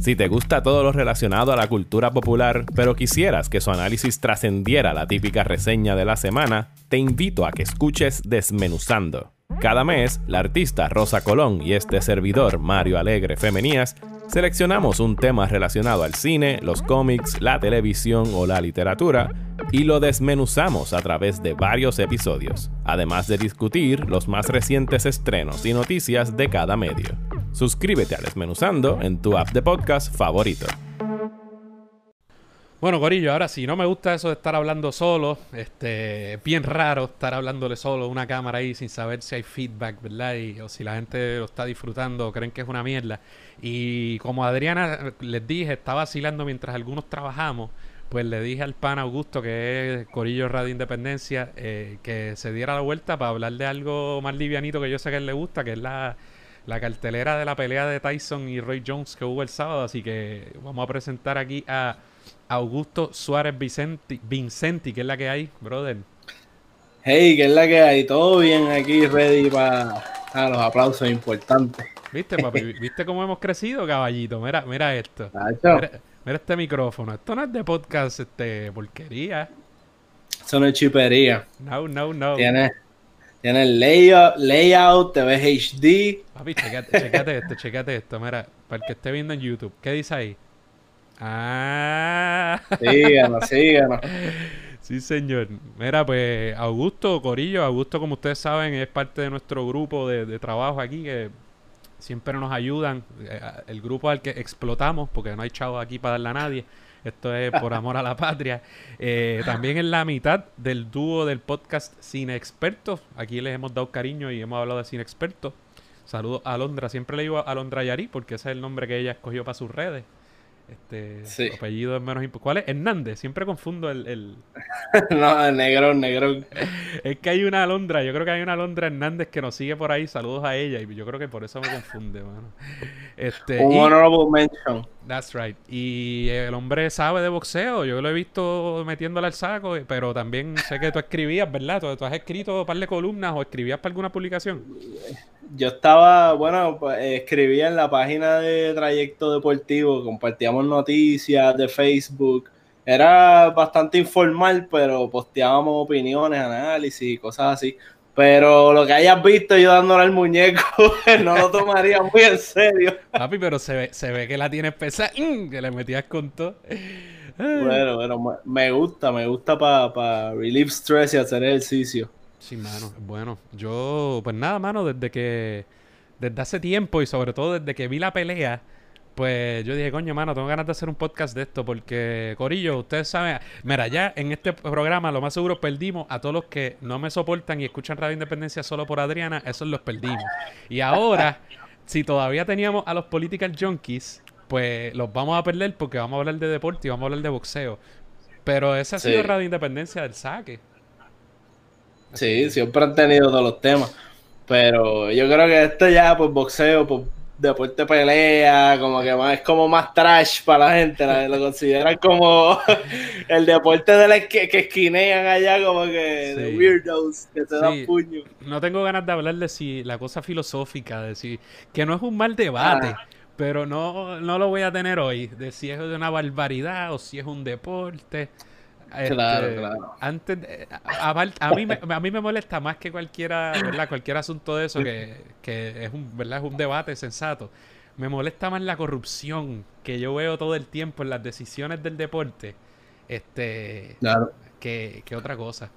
Si te gusta todo lo relacionado a la cultura popular, pero quisieras que su análisis trascendiera la típica reseña de la semana, te invito a que escuches Desmenuzando. Cada mes, la artista Rosa Colón y este servidor Mario Alegre Femenías Seleccionamos un tema relacionado al cine, los cómics, la televisión o la literatura y lo desmenuzamos a través de varios episodios, además de discutir los más recientes estrenos y noticias de cada medio. Suscríbete a Desmenuzando en tu app de podcast favorito. Bueno, Corillo, ahora sí, no me gusta eso de estar hablando solo. Este, bien raro estar hablándole solo una cámara ahí sin saber si hay feedback, ¿verdad? Y, o si la gente lo está disfrutando o creen que es una mierda. Y como Adriana les dije, estaba vacilando mientras algunos trabajamos, pues le dije al pan Augusto, que es Corillo Radio Independencia, eh, que se diera la vuelta para hablar de algo más livianito que yo sé que a él le gusta, que es la, la cartelera de la pelea de Tyson y Roy Jones que hubo el sábado. Así que vamos a presentar aquí a Augusto Suárez Vicenti, Vincenti, que es la que hay, brother. Hey, que es la que hay, todo bien aquí, ready para los aplausos importantes. ¿Viste, papi? ¿Viste cómo hemos crecido, caballito? Mira, mira esto. Mira, mira, este micrófono. Esto no es de podcast, este, porquería. Eso no es chipería. No, no, no. Tiene, tiene layout, layout, te ves HD. Papi, checate, checate esto, checate esto. Mira, para el que esté viendo en YouTube, ¿qué dice ahí? Ah. Síganos, síganos. Sí, señor. Mira, pues Augusto Corillo, Augusto, como ustedes saben, es parte de nuestro grupo de, trabajo aquí que siempre nos ayudan. Eh, el grupo al que explotamos, porque no hay chavos aquí para darle a nadie. Esto es por amor a la patria. Eh, también en la mitad del dúo del podcast Cine Expertos. Aquí les hemos dado cariño y hemos hablado de Cine Expertos. Saludos a Alondra. Siempre le digo a Alondra Yari porque ese es el nombre que ella escogió para sus redes. Este apellido es menos importante. ¿Cuál es? Hernández. Siempre confundo el. el... no, negro, negro. es que hay una Alondra. Yo creo que hay una Alondra Hernández que nos sigue por ahí. Saludos a ella. Y yo creo que por eso me confunde, mano. Este, Un honorable mention. That's right. Y el hombre sabe de boxeo. Yo lo he visto metiéndole al saco. Pero también sé que tú escribías, ¿verdad? Tú, tú has escrito un par de columnas o escribías para alguna publicación yo estaba, bueno, pues, escribía en la página de Trayecto Deportivo, compartíamos noticias de Facebook. Era bastante informal, pero posteábamos opiniones, análisis cosas así. Pero lo que hayas visto yo dándole al muñeco, no lo tomaría muy en serio. Papi, pero se ve, se ve que la tienes pesada, ¡mm! que le metías con todo. Bueno, bueno, me gusta, me gusta para pa relieve stress y hacer ejercicio. Sí, mano, bueno, yo, pues nada, mano, desde que, desde hace tiempo y sobre todo desde que vi la pelea, pues yo dije, coño, mano, tengo ganas de hacer un podcast de esto porque, Corillo, ustedes saben, mira, ya en este programa lo más seguro perdimos a todos los que no me soportan y escuchan Radio Independencia solo por Adriana, esos los perdimos. Y ahora, si todavía teníamos a los political junkies, pues los vamos a perder porque vamos a hablar de deporte y vamos a hablar de boxeo. Pero esa ha sido Radio Independencia del saque. Sí, siempre han tenido todos los temas. Pero yo creo que esto ya, pues boxeo, pues deporte pelea, como que más, es como más trash para la gente, lo consideran como el deporte de la que, esquinean allá, como que de weirdos que se dan puño. No tengo ganas de hablar de si la cosa filosófica, de si que no es un mal debate. Ah. Pero no, no lo voy a tener hoy, de si es de una barbaridad o si es un deporte. Claro, este, claro. Antes, a, mí me, a mí me molesta más que cualquiera, ¿verdad? Cualquier asunto de eso que, que es un, ¿verdad? Es un debate sensato. Me molesta más la corrupción que yo veo todo el tiempo en las decisiones del deporte, este, que, que otra cosa.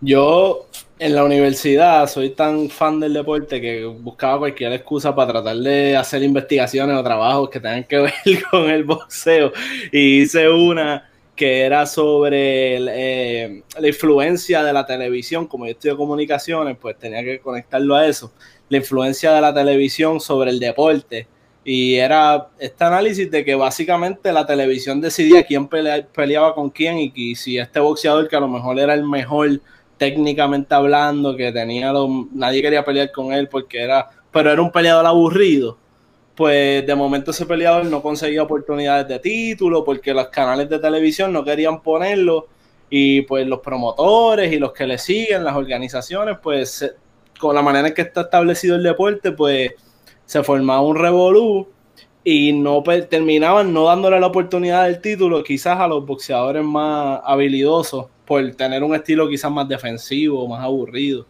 Yo en la universidad soy tan fan del deporte que buscaba cualquier excusa para tratar de hacer investigaciones o trabajos que tengan que ver con el boxeo. Y hice una que era sobre eh, la influencia de la televisión, como yo estudio comunicaciones, pues tenía que conectarlo a eso, la influencia de la televisión sobre el deporte. Y era este análisis de que básicamente la televisión decidía quién peleaba con quién y, si este boxeador que a lo mejor era el mejor técnicamente hablando, que tenía nadie quería pelear con él porque era, pero era un peleador aburrido pues de momento ese peleador no conseguía oportunidades de título porque los canales de televisión no querían ponerlo y pues los promotores y los que le siguen, las organizaciones, pues con la manera en que está establecido el deporte, pues se formaba un revolú y no terminaban no dándole la oportunidad del título quizás a los boxeadores más habilidosos por tener un estilo quizás más defensivo, más aburrido.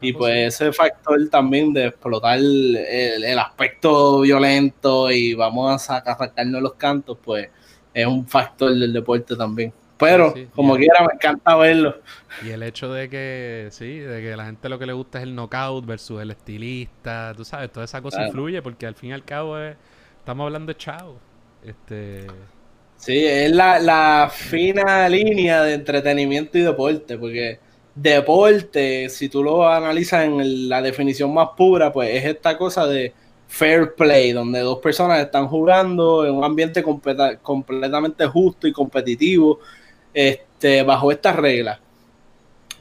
Y pues ese factor también de explotar el, aspecto violento y vamos a arrancarnos los cantos, pues es un factor del deporte también. Pero, como quiera, me encanta verlo. Y el hecho de que, sí, de que la gente lo que le gusta es el knockout versus el estilista, tú sabes, toda esa cosa influye porque al fin y al cabo estamos hablando de chavo. Este... Sí, es la, la fina línea de entretenimiento y deporte, porque deporte, si tú lo analizas en la definición más pura, pues es esta cosa de fair play, donde dos personas están jugando en un ambiente completamente justo y competitivo, este, bajo estas reglas.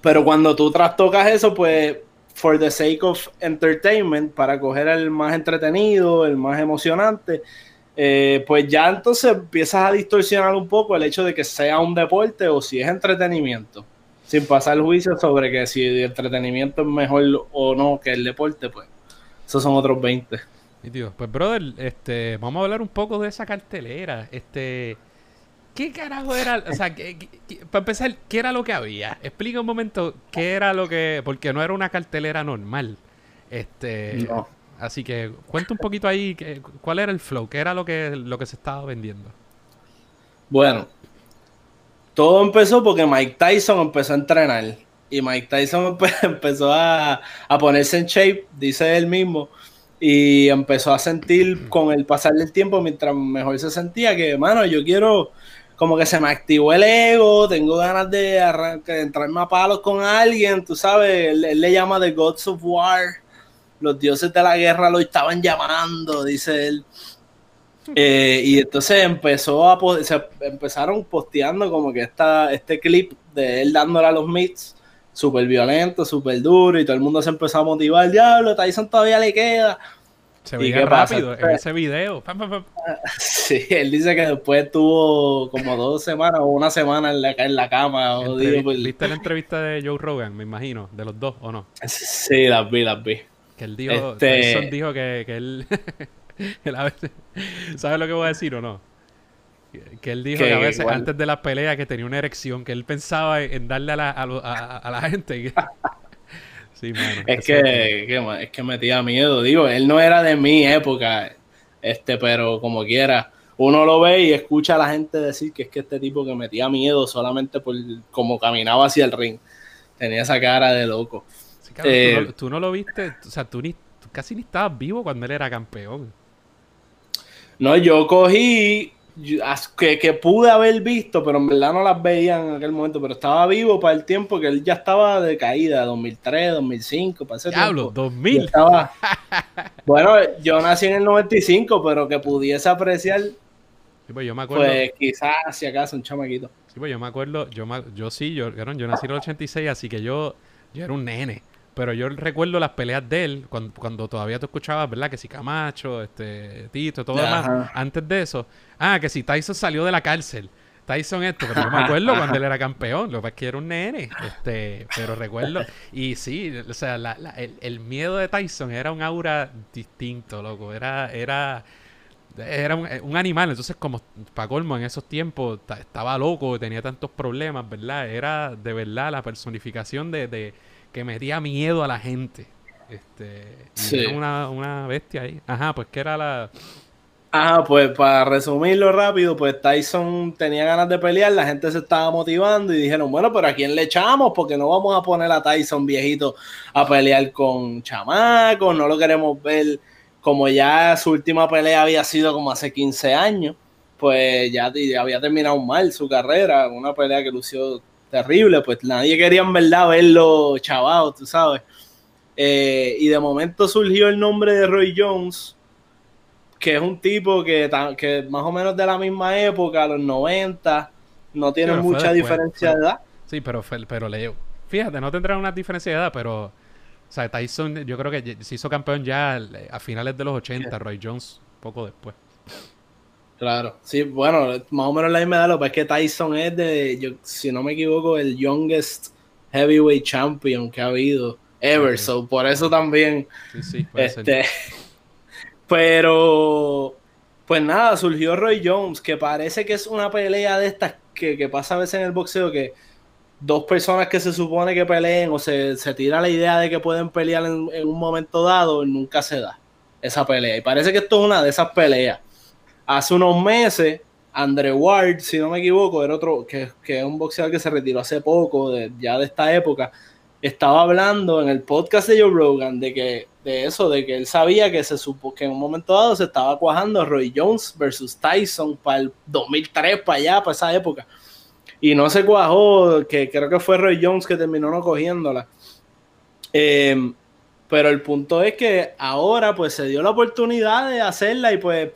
Pero cuando tú trastocas eso, pues, for the sake of entertainment, para coger el más entretenido, el más emocionante, eh, pues ya entonces empiezas a distorsionar un poco el hecho de que sea un deporte o si es entretenimiento sin pasar juicio sobre que si el entretenimiento es mejor o no que el deporte, pues esos son otros 20. Dios, pues brother, este, vamos a hablar un poco de esa cartelera. Este, ¿qué carajo era? O sea, para empezar, ¿qué era lo que había? Explica un momento qué era lo que, porque no era una cartelera normal. Este, así que cuenta un poquito ahí cuál era el flow, qué era lo que lo que se estaba vendiendo. Bueno, todo empezó porque Mike Tyson empezó a entrenar. Y Mike Tyson empezó a, a ponerse en shape, dice él mismo. Y empezó a sentir con el pasar del tiempo, mientras mejor se sentía, que, mano, yo quiero, como que se me activó el ego, tengo ganas de, de entrarme a palos con alguien, tú sabes, él, le llama The Gods of War, los dioses de la guerra lo estaban llamando, dice él. Eh, y entonces empezó a se empezaron posteando como que esta, este clip de él dándole a los meets súper violento, súper duro, y todo el mundo se empezó a motivar, diablo, Tyson todavía le queda. Se veía rápido en ese video. Sí, él dice que después tuvo como dos semanas o una semana en la, en la cama. ¿Viste la entrevista de Joe Rogan, me imagino? De los dos, ¿o no? Sí, las vi, las vi. Que él dijo, este Tyson dijo que, que él... ¿Sabes lo que voy a decir o no? Que él dijo que, a veces antes de la pelea que tenía una erección, que él pensaba en darle a la, a, la gente. sí, es, que, es que metía miedo. Digo, él no era de mi época, este, pero como quiera, uno lo ve y escucha a la gente decir que es que este tipo que metía miedo solamente por cómo caminaba hacia el ring. Tenía esa cara de loco. Eh, tú, no, lo viste, o sea, tú, ni, tú casi ni estabas vivo cuando él era campeón. No, yo cogí que, que, pude haber visto, pero en verdad no las veía en aquel momento, pero estaba vivo para el tiempo que él ya estaba de caída, 2003, 2005, para ese Diablo, 2000. Estaba... bueno, yo nací en el 95, pero que pudiese apreciar, pues yo me acuerdo. Pues quizás, si acaso, un chamaquito. Sí, pues yo me acuerdo, yo, yo sí, yo, yo nací en el 86, así que yo, yo era un nene. Pero yo recuerdo las peleas de él cuando, todavía tú escuchabas, ¿verdad? Que si Camacho, este, Tito, todo demás. Antes de eso. Ah, que si Tyson salió de la cárcel. Tyson esto, pero yo me acuerdo cuando él era campeón, lo que pasa es que era un nene, este, pero recuerdo, y sí, o sea, el, miedo de Tyson era un aura distinto, loco, era, era, era un, animal, entonces como para colmo en esos tiempos estaba loco, tenía tantos problemas, ¿verdad? Era de verdad la personificación de que metía miedo a la gente. Este, era una, una bestia ahí. Ajá, pues que era la. Ajá, pues para resumirlo rápido, pues Tyson tenía ganas de pelear, la gente se estaba motivando y dijeron, bueno, pero ¿a quién le echamos? Porque no vamos a poner a Tyson viejito a pelear con chamacos, no lo queremos ver como ya su última pelea había sido como hace 15 años, pues ya había terminado mal su carrera, una pelea que lució terrible, pues nadie quería en verdad verlo chavado, tú sabes. Eh, y de momento surgió el nombre de Roy Jones, que es un tipo que, que más o menos de la misma época, los 90, no tiene mucha diferencia de edad. Sí, pero, pero le fíjate, no tendrá una diferencia de edad, pero o sea, Tyson yo creo que se hizo campeón ya a finales de los 80, Roy Jones poco después. Claro, sí, bueno, más o menos la misma edad, lo que es que Tyson es de, yo, si no me equivoco, el youngest heavyweight champion que ha habido ever, so por eso también. Sí, sí, este, pero, pues nada, surgió Roy Jones, que parece que es una pelea de estas que, pasa a veces en el boxeo, que dos personas que se supone que peleen o se, tira la idea de que pueden pelear en, en un momento dado, nunca se da esa pelea. Y parece que esto es una de esas peleas Hace unos meses, Andre Ward, si no me equivoco, era otro, que, es un boxeador que se retiró hace poco, ya de esta época, estaba hablando en el podcast de Joe Rogan de que de eso, de que él sabía que se supo que en un momento dado se estaba cuajando Roy Jones versus Tyson para el 2003, para allá, para esa época. Y no se cuajó, que creo que fue Roy Jones que terminó no cogiéndola. Em, pero el punto es que ahora pues se dio la oportunidad de hacerla y pues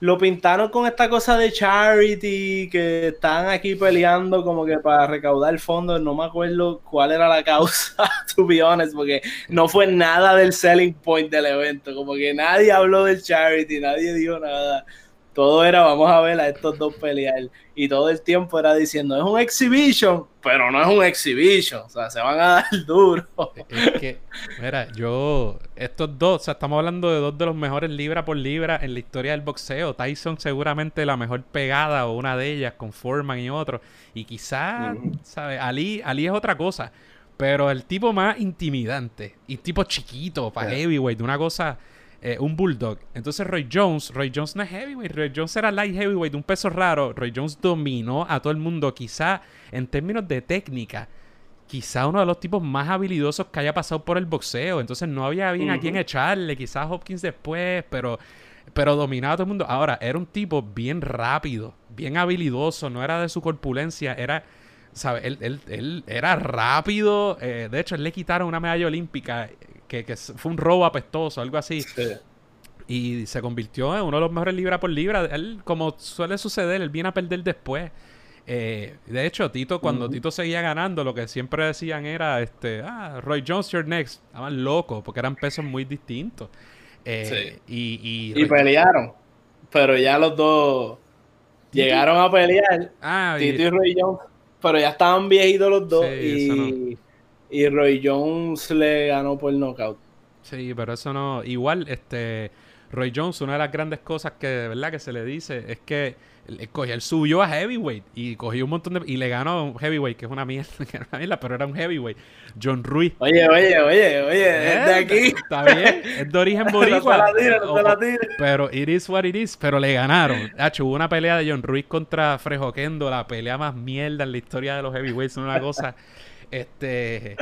lo pintaron con esta cosa de charity, que están aquí peleando como que para recaudar fondos, no me acuerdo cuál era la causa, to be honest, porque no fue nada del selling point del evento, como que nadie habló del charity, nadie dijo nada. Todo era vamos a ver a estos dos pelear y todo el tiempo era diciendo es un exhibition, pero no es un exhibition, o sea, se van a dar duro. Es que, mira, yo, estos dos, o sea, estamos hablando de dos de los mejores libra por libra en la historia del boxeo. Tyson seguramente la mejor pegada o una de ellas con Foreman y otro. Y quizás, ¿sabes? Ali, Ali es otra cosa. Pero el tipo más intimidante y tipo chiquito para heavyweight, una cosa eh, un bulldog. Entonces Roy Jones, Roy Jones no es heavyweight, Roy Jones era light heavyweight, un peso raro. Roy Jones dominó a todo el mundo, quizá en términos de técnica, quizá uno de los tipos más habilidosos que haya pasado por el boxeo. Entonces no había bien a quién echarle, quizás Hopkins después, pero, pero dominaba a todo el mundo. Ahora, era un tipo bien rápido, bien habilidoso, no era de su corpulencia, era... ¿sabe? Él, él, era rápido. Eh, de hecho, él le quitaron una medalla olímpica que, fue un robo apestoso, algo así. Y se convirtió en uno de los mejores libra por libra. Él, como suele suceder, él viene a perder después. Eh, de hecho, Tito, cuando Tito seguía ganando, lo que siempre decían era, este, ah, Roy Jones, you're next. Estaban locos, porque eran pesos muy distintos. Eh, y, y, pelearon. Pero ya los dos llegaron a pelear. Ah, Tito y, Roy Jones. Pero ya estaban viejitos los dos. y y Roy Jones le ganó por knockout. Sí, pero eso no. Igual, este. Roy Jones, una de las grandes cosas que de verdad que se le dice es que él, subió a heavyweight y cogió un montón de. Y le ganó a un heavyweight, que es una mierda, pero era un heavyweight. John Ruiz. Oye, oye, oye, oye, es de aquí. Está bien, es de origen boricua. no te la no te la Pero it is what it is, pero le ganaron. Hacho, hubo una pelea de John Ruiz contra Frejo Kendo, la pelea más mierda en la historia de los heavyweights, una cosa. Este.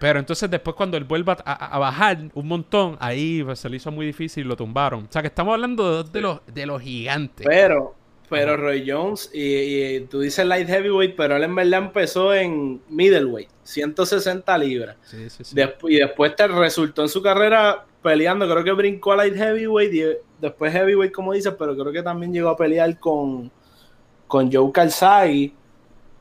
Pero entonces después cuando él vuelva a, bajar un montón, ahí pues, se le hizo muy difícil y lo tumbaron. O sea que estamos hablando de, los, de los gigantes. Pero, pero Roy Jones, y, tú dices light heavyweight, pero él en verdad empezó en middleweight, 160 libras. Sí, sí, sí. y después te resultó en su carrera peleando, creo que brincó a light heavyweight y después heavyweight, como dices, pero creo que también llegó a pelear con, con Joe Calzaghe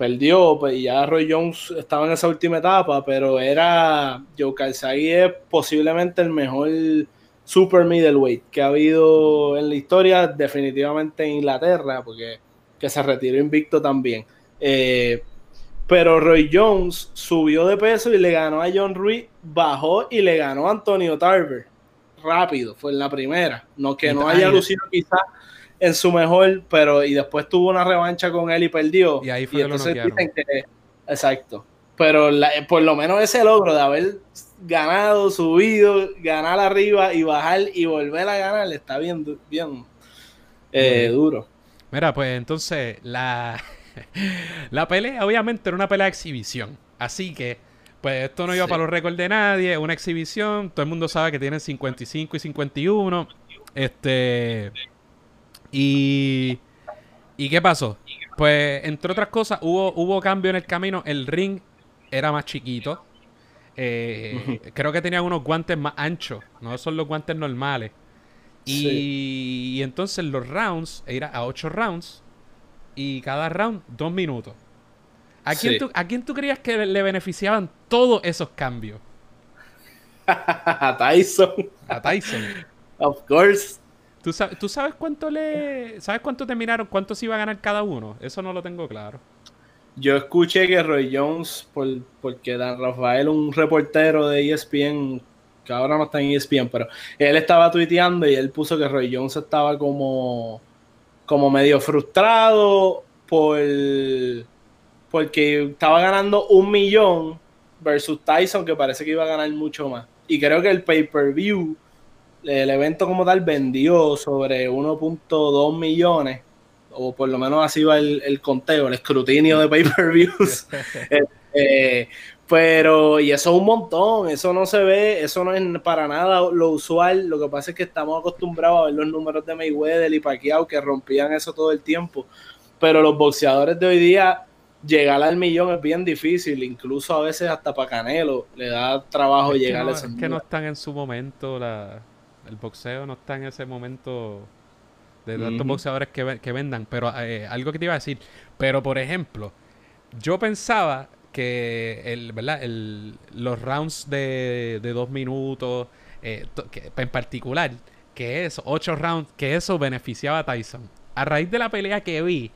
perdió, pues ya Roy Jones estaba en esa última etapa, pero era Joe Calzaghe es posiblemente el mejor super middleweight que ha habido en la historia, definitivamente en Inglaterra, porque que se retiró invicto también. Eh, pero Roy Jones subió de peso y le ganó a John Ruiz, bajó y le ganó a Antonio Tarver. Rápido, fue en la primera. No que no haya lucido quizás en su mejor, pero y después tuvo una revancha con él y perdió. Y ahí fue y entonces dicen que, exacto. Pero por lo menos ese logro de haber ganado, subido, ganar arriba y bajar y volver a ganar está bien, bien eh, duro. Mira, pues entonces la, la pelea obviamente era una pelea de exhibición. Así que, pues esto no iba para los récords de nadie, una exhibición. Todo el mundo sabe que tienen 55 y 51. Este y, ¿Y qué pasó? Pues, entre otras cosas, hubo, hubo cambio en el camino. El ring era más chiquito. Eh, creo que tenía unos guantes más anchos. No son los guantes normales. Y, entonces los rounds era a 8 rounds. Y cada round, dos minutos. ¿A quién, tú, ¿A quién tú creías que le beneficiaban todos esos cambios? a Tyson. A Tyson. Of course. ¿Tú sabes, cuánto le. ¿Sabes cuánto terminaron? ¿Cuánto se iba a ganar cada uno? Eso no lo tengo claro. Yo escuché que Roy Jones, por, porque Dan Rafael, un reportero de ESPN, que ahora no está en ESPN, pero él estaba tuiteando y él puso que Roy Jones estaba como, como medio frustrado por porque estaba ganando un millón versus Tyson, que parece que iba a ganar mucho más. Y creo que el pay-per-view el evento como tal vendió sobre 1.2 millones, o por lo menos así va el, conteo, el escrutinio de pay-per-views. Este, pero, y eso es un montón, eso no se ve, eso no es para nada lo usual. Lo que pasa es que estamos acostumbrados a ver los números de Mayweather y Pacquiao que rompían eso todo el tiempo. Pero los boxeadores de hoy día, llegar al millón es bien difícil, incluso a veces hasta para Canelo le da trabajo llegar a ese Es que no están en su momento la el boxeo no está en ese momento de tantos boxeadores que, vendan. Pero eh, algo que te iba a decir. Pero por ejemplo, yo pensaba que el, ¿verdad? El, los rounds de, de dos minutos, eh, en particular, que eso, ocho rounds, que eso beneficiaba a Tyson. a raíz de la pelea que vi,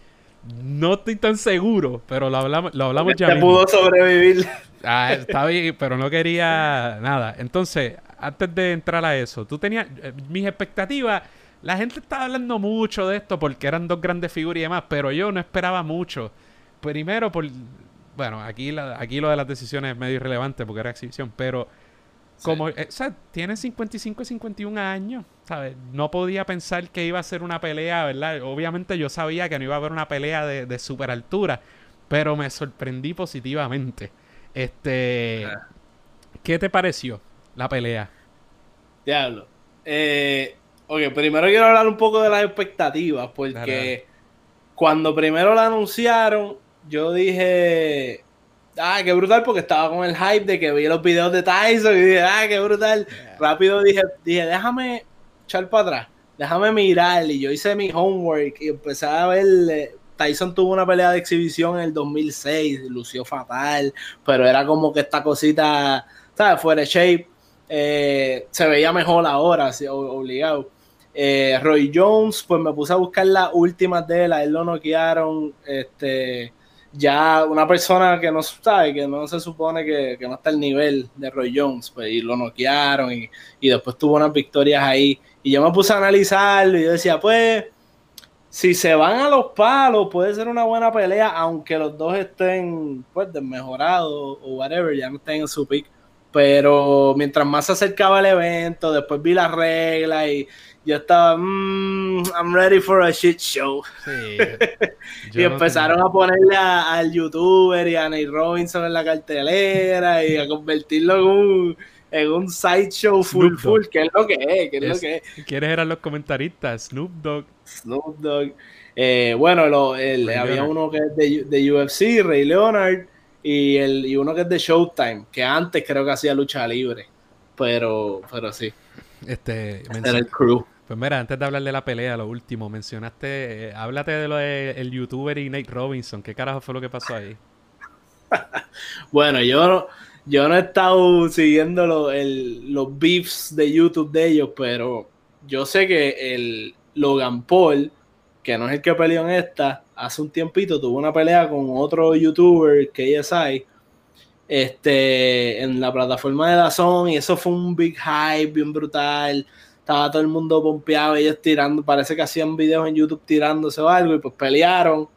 no estoy tan seguro, pero lo hablamos, lo hablamos ya. Te pudo sobrevivir. Ah, está bien, pero no quería nada. Entonces, antes de entrar a eso, tú tenías eh, mis expectativas. La gente estaba hablando mucho de esto porque eran dos grandes figuras y demás, pero yo no esperaba mucho. Primero por bueno, aquí aquí lo de las decisiones es medio irrelevante porque era exhibición, pero como, eh, o sea, tiene 55 y 51 años, ¿sabes? No podía pensar que iba a ser una pelea, ¿verdad? Obviamente yo sabía que no iba a haber una pelea de, de super altura, pero me sorprendí positivamente. Este, ah. ¿qué te pareció la pelea? Diablo. Eh, ok, primero quiero hablar un poco de las expectativas, porque cuando primero la anunciaron, yo dije, ah, qué brutal, porque estaba con el hype de que vi los videos de Tyson y dije, ah, qué brutal. Rápido dije, dije, déjame echar para atrás, déjame mirar. Y yo hice mi homework y empecé a ver. Eh, Tyson tuvo una pelea de exhibición en el 2006, lució fatal, pero era como que esta cosita, ¿sabes? Fuera de shape. Eh, se veía mejor ahora, obligado. Eh, Roy Jones, pues me puse a buscar las últimas de él, a él lo noquearon, este, ya una persona que no sabe, que no se supone que, no está al nivel de Roy Jones, pues y lo noquearon y, y, después tuvo unas victorias ahí. Y yo me puse a analizarlo y yo decía, pues, si se van a los palos, puede ser una buena pelea, aunque los dos estén, pues, desmejorados o whatever, ya no estén en su pick. Pero mientras más se acercaba el evento, después vi las reglas y yo estaba, mmm, I'm ready for a shit show. y empezaron a ponerle al youtuber y a Nate Robinson en la cartelera y a convertirlo en un, en un sideshow full full, que es lo que es, que es, lo que es. ¿Quiénes eran los comentaristas? Snoop Dogg. Snoop Dogg. Eh, bueno, lo, había uno que es de, de, UFC, Ray Leonard, y, el, y uno que es de Showtime, que antes creo que hacía lucha libre. Pero, pero sí. Este, era el crew. Pues mira, antes de hablar de la pelea, lo último, mencionaste, eh, háblate de lo del youtuber y Nate Robinson. ¿Qué carajo fue lo que pasó ahí? bueno, yo no, yo no he estado siguiendo los beefs de YouTube de ellos, pero yo sé que el Logan Paul, que no es el que peleó en esta, hace un tiempito tuvo una pelea con otro youtuber, KSI, este, en la plataforma de Dazón, y eso fue un big hype bien brutal estaba todo el mundo pompeado, ellos tirando, parece que hacían videos en YouTube tirándose o algo, y pues pelearon.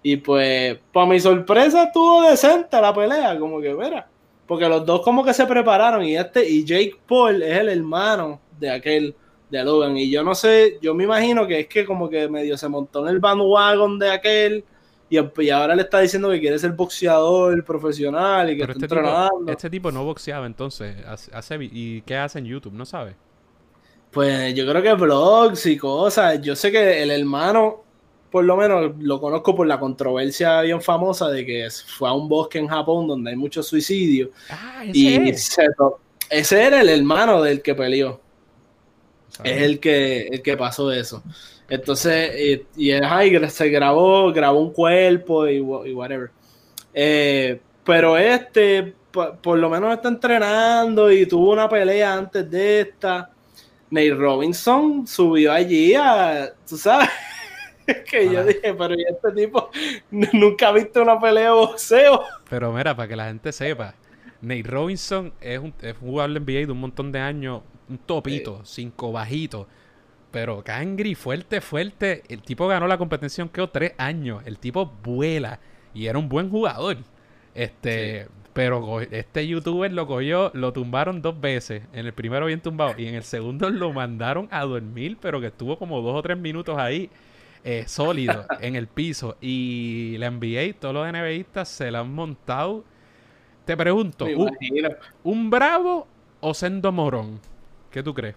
Y pues, para mi sorpresa, estuvo decente la pelea, como que, mira, porque los dos como que se prepararon, y este, y Jake Paul es el hermano de aquel, de Logan, y yo no sé, yo me imagino que es que como que medio se montó en el bandwagon de aquel, y, ahora le está diciendo que quiere ser boxeador profesional y que está este entrenando. Tipo, este tipo no boxeaba entonces, hace, ¿y qué hace en YouTube? ¿No sabe? Pues yo creo que vlogs y cosas. Yo sé que el hermano, por lo menos, lo conozco por la controversia bien famosa de que fue a un bosque en Japón donde hay muchos suicidios. Ah, ese y ese era el hermano del que peleó. Es el que, el que pasó eso. Entonces, y, y, se grabó, grabó un cuerpo y, whatever. Eh, pero este, por, lo menos está entrenando y tuvo una pelea antes de esta. Nate Robinson subió allí a, tú sabes, que yo dije, pero ¿y este tipo nunca ha visto una pelea de boxeo? Pero mira, para que la gente sepa, Nate Robinson es un, es un jugador de NBA de un montón de años, un topito, cinco bajitos. Pero Cangri, fuerte, fuerte. El tipo ganó la competencia en tres años. El tipo vuela y era un buen jugador. Este, pero este youtuber lo cogió, lo tumbaron dos veces. En el primero bien tumbado y en el segundo lo mandaron a dormir, pero que estuvo como dos o tres minutos ahí eh, sólido en el piso. Y la NBA, todos los NBAistas se la han montado. Te pregunto, ¿un, bravo o sendo morón? ¿Qué tú crees?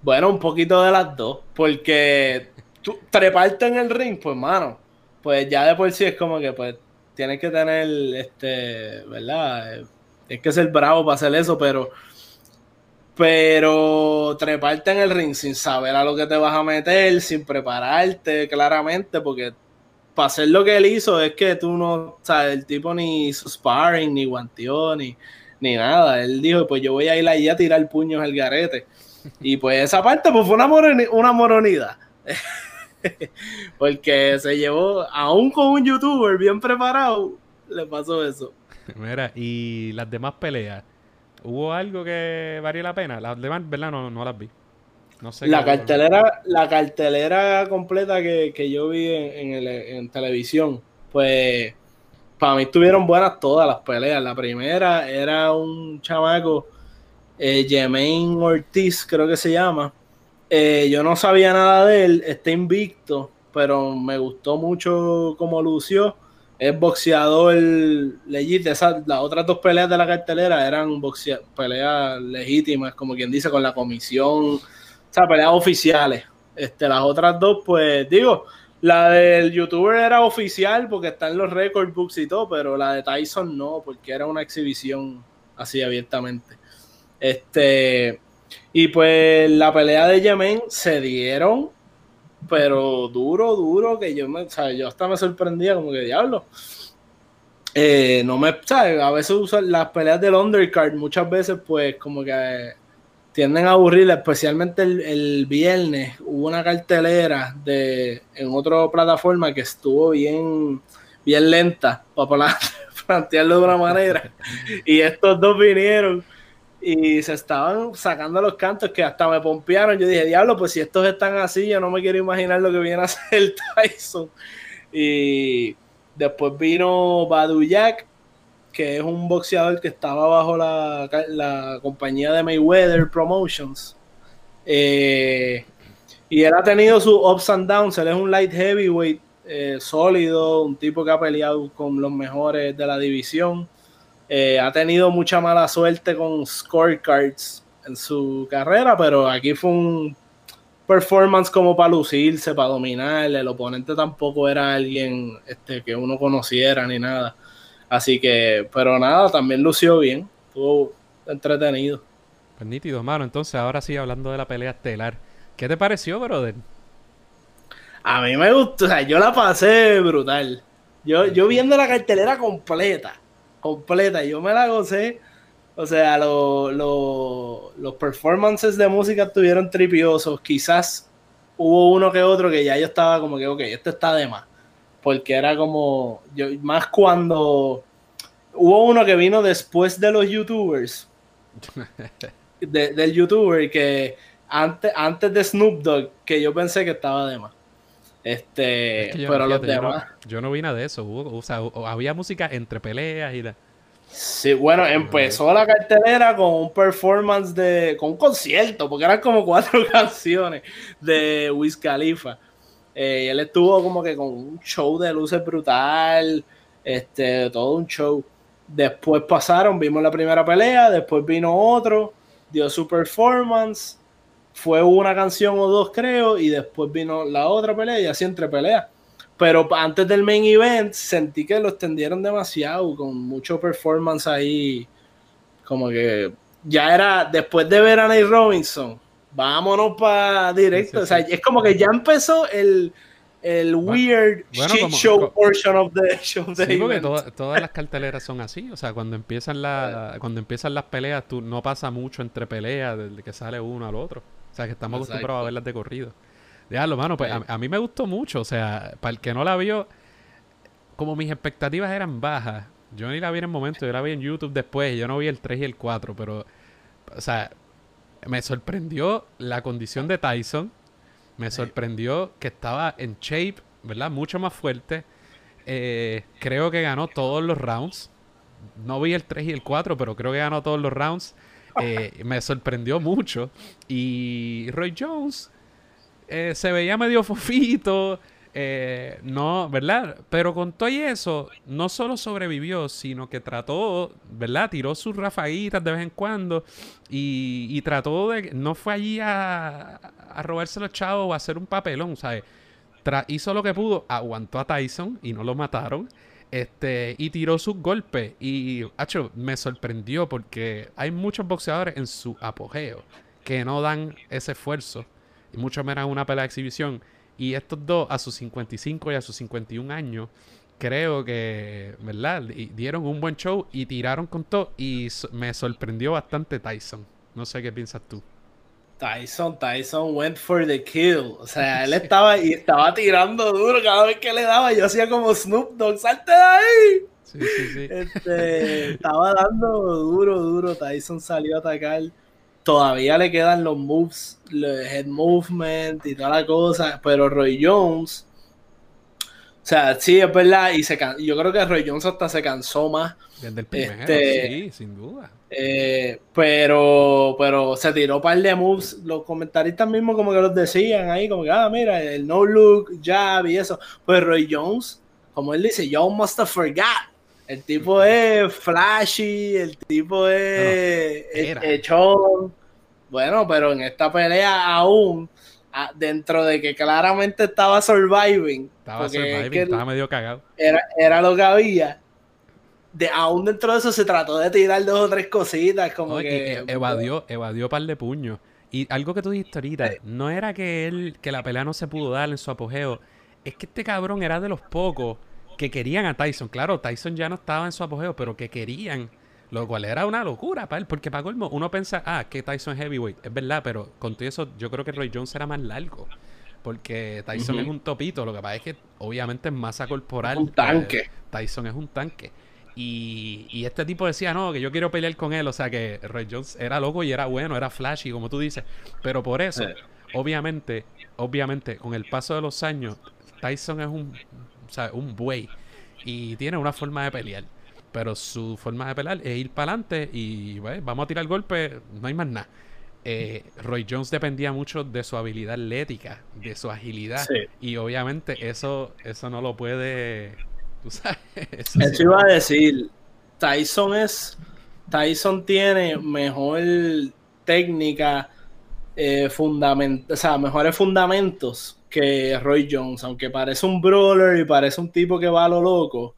Bueno, un poquito de las dos. Porque tú, treparte en el ring, pues, mano, pues ya de por sí es como que, pues, tienes que tener, este, ¿verdad? Es que ser bravo para hacer eso, pero, pero treparte en el ring sin saber a lo que te vas a meter, sin prepararte claramente, porque para hacer lo que él hizo es que tú no, sabes, el tipo ni sparring, ni guanteó, ni, ni nada. Él dijo, pues yo voy a ir allí a tirar puños al garete. Y pues esa parte pues fue una, una moronida. Porque se llevó, aún con un youtuber bien preparado, le pasó eso. Mira, y las demás peleas, ¿hubo algo que valió la pena? Las demás, ¿verdad? No, no las vi. No sé la cartelera, la cartelera completa que, yo vi en, en televisión, pues para mí estuvieron buenas todas las peleas. La primera era un chamaco, eh, Ortiz, creo que se llama. Eh, yo no sabía nada de él, está invicto, pero me gustó mucho como lució. Es boxeador legítimo. las otras dos peleas de la cartelera eran peleas legítimas, como quien dice, con la comisión, o sea, peleas oficiales. Este, las otras dos, pues digo, la del youtuber era oficial porque está en los record books y todo, pero la de Tyson no, porque era una exhibición así abiertamente. Este, y pues la pelea de Yemen se dieron, pero duro, duro, que yo me, o sea, yo hasta me sorprendía como que diablo. Eh, no me, ¿sabes? A veces usan las peleas del undercard, muchas veces pues como que tienden a aburrir, especialmente el, viernes hubo una cartelera de en otra plataforma que estuvo bien, bien lenta, para plantearlo de una manera. Y estos dos vinieron y se estaban sacando los cantos que hasta me pompearon. Yo dije, diablo, pues si estos están así, yo no me quiero imaginar lo que viene a hacer Tyson. Y después vino Badu Jack que es un boxeador que estaba bajo la, compañía de Mayweather Promotions. Eh, y él ha tenido sus ups and downs. Él es un light heavyweight eh, sólido, un tipo que ha peleado con los mejores de la división. Eh, ha tenido mucha mala suerte con scorecards en su carrera, pero aquí fue un performance como para lucirse, para dominar. El oponente tampoco era alguien este, que uno conociera ni nada. Así que, pero nada, también lució bien. Estuvo entretenido. Pues nítido, mano. Entonces, ahora sí, hablando de la pelea estelar. ¿Qué te pareció, brother? A mí me gustó, o sea, yo la pasé brutal. Yo, yo viendo la cartelera completa, completa, yo me la gocé. O sea, los performances de música estuvieron tripiosos. Quizás hubo uno que otro que ya yo estaba como que, ok, esto está de más porque era como, yo, más cuando hubo uno que vino después de los youtubers, del youtuber que antes, antes de Snoop Dogg, que yo pensé que estaba de más. Este, pero los demás. Yo no, vi nada de eso. o sea, había música entre peleas y la... Sí, bueno, empezó la cartelera con un performance de. con un concierto, porque eran como cuatro canciones de Wiz Khalifa. Eh, él estuvo como que con un show de luces brutal, este, todo un show. Después pasaron, vimos la primera pelea, después vino otro, dio su performance, fue una canción o dos creo, y después vino la otra pelea y así entre peleas. Pero antes del main event sentí que lo extendieron demasiado, con mucho performance ahí, como que ya era, después de ver a Nate Robinson, vámonos para directo. O sea, es como que ya empezó el, el weird shit show portion of the show. Sí, porque todas las carteleras son así. O sea, cuando empiezan, la, cuando empiezan las peleas, tú, no pasa mucho entre peleas desde que sale uno al otro. O sea, que estamos acostumbrados a verlas de corrido. Déjalo, mano, pues a, mí me gustó mucho. O sea, para el que no la vio, como mis expectativas eran bajas, yo ni la vi en el momento, yo la vi en YouTube después, yo no vi el 3 y el 4, pero, o sea, me sorprendió la condición de Tyson. Me sorprendió que estaba en shape, ¿verdad? Mucho más fuerte. Eh, creo que ganó todos los rounds. No vi el 3 y el 4, pero creo que ganó todos los rounds. Eh, me sorprendió mucho. Y Roy Jones eh, se veía medio fofito. Eh, no, ¿verdad? Pero con todo y eso, no solo sobrevivió, sino que trató, ¿verdad? Tiró sus rafaguitas de vez en cuando y, trató de. No fue allí a, a robarse los chavos o a hacer un papelón, ¿sabes? hizo lo que pudo, aguantó a Tyson y no lo mataron. Este, y tiró sus golpes. Y, hacho, me sorprendió porque hay muchos boxeadores en su apogeo que no dan ese esfuerzo. Y mucho menos en una pelea de exhibición y estos dos, a sus 55 y a sus 51 años, creo que, ¿verdad? Dieron un buen show y tiraron con todo. Y me sorprendió bastante Tyson. No sé qué piensas tú. Tyson, Tyson went for the kill. O sea, él estaba y estaba tirando duro cada vez que le daba. Yo hacía como Snoop Dogg, salte de ahí. Sí, sí, sí. Este, estaba dando duro, duro. Tyson salió a atacar. Todavía le quedan los moves, el head movement y toda la cosa. Pero Roy Jones, o sea, sí, es verdad. Y se yo creo que Roy Jones hasta se cansó más. Desde el primero, este, sí, sin duda. Eh, pero, pero se tiró un par de moves. Los comentaristas mismos como que los decían ahí, como que, ah, mira, el no look, jab y eso. Pues Roy Jones, como él dice, yo must have forgot. El tipo es flashy, el tipo es echón. Bueno, pero en esta pelea aún, dentro de que claramente estaba surviving. Estaba surviving, estaba medio cagado. Era, era lo que había de, aún dentro de eso se trató de tirar dos o tres cositas, como que... E, evadió, evadió par de puños. Y algo que tú dijiste ahorita, no era que él, que la pelea no se pudo dar en su apogeo, es que este cabrón era de los pocos que querían a Tyson. Claro, Tyson ya no estaba en su apogeo, pero que querían, lo cual era una locura para él, porque para colmo, uno piensa, ah, que Tyson es heavyweight, es verdad, pero con todo eso yo creo que Roy Jones era más largo. Porque Tyson es un topito, lo que pasa es que obviamente es masa corporal. Un tanque. Tyson es un tanque. Y, este tipo decía, no, que yo quiero pelear con él. O sea, que Roy Jones era loco y era bueno, era flashy, como tú dices. Pero por eso, obviamente, obviamente, con el paso de los años, Tyson es un, o sea, un buey. Y tiene una forma de pelear. Pero su forma de pelear es ir para adelante y vamos a tirar golpe, no hay más nada. Eh, Roy Jones dependía mucho de su habilidad atlética, de su agilidad. Y obviamente eso, eso no lo puede Eso, iba a decir. Tyson es. Tyson tiene mejor técnica, eh, o sea, mejores fundamentos que Roy Jones. Aunque parece un brawler y parece un tipo que va a lo loco.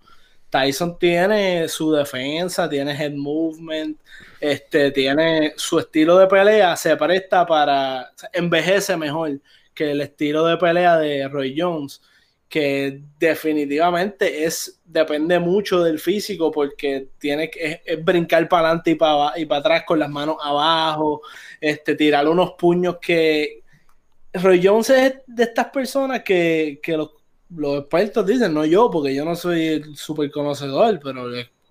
Tyson tiene su defensa, tiene head movement, este, tiene su estilo de pelea, se presta para, envejece mejor que el estilo de pelea de Roy Jones que definitivamente es depende mucho del físico porque tiene que brincar para adelante y para, y atrás con las manos abajo, este, tirar unos puños que Roy Jones es de estas personas que, los, los, expertos dicen, no yo, porque yo no soy súper conocedor, pero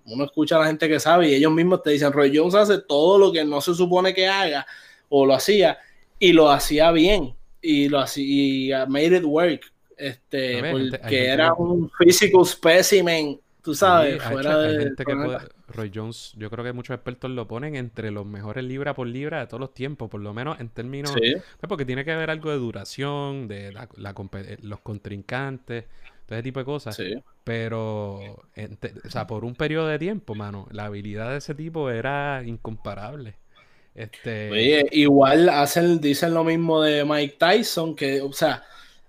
uno escucha a la gente que sabe y ellos mismos te dicen, Roy Jones hace todo lo que no se supone que haga o lo hacía y lo hacía bien y lo hacía y made it work este, porque era un physical specimen, tú sabes, fuera de... Roy Jones, yo creo que muchos expertos lo ponen entre los mejores libra por libra de todos los tiempos, por lo menos en términos... Pues porque tiene que haber algo de duración, de la, los contrincantes, todo ese tipo de cosas. Pero, o sea, por un periodo de tiempo, mano, la habilidad de ese tipo era incomparable. Este... Oye, igual hacen, dicen lo mismo de Mike Tyson, que, o sea,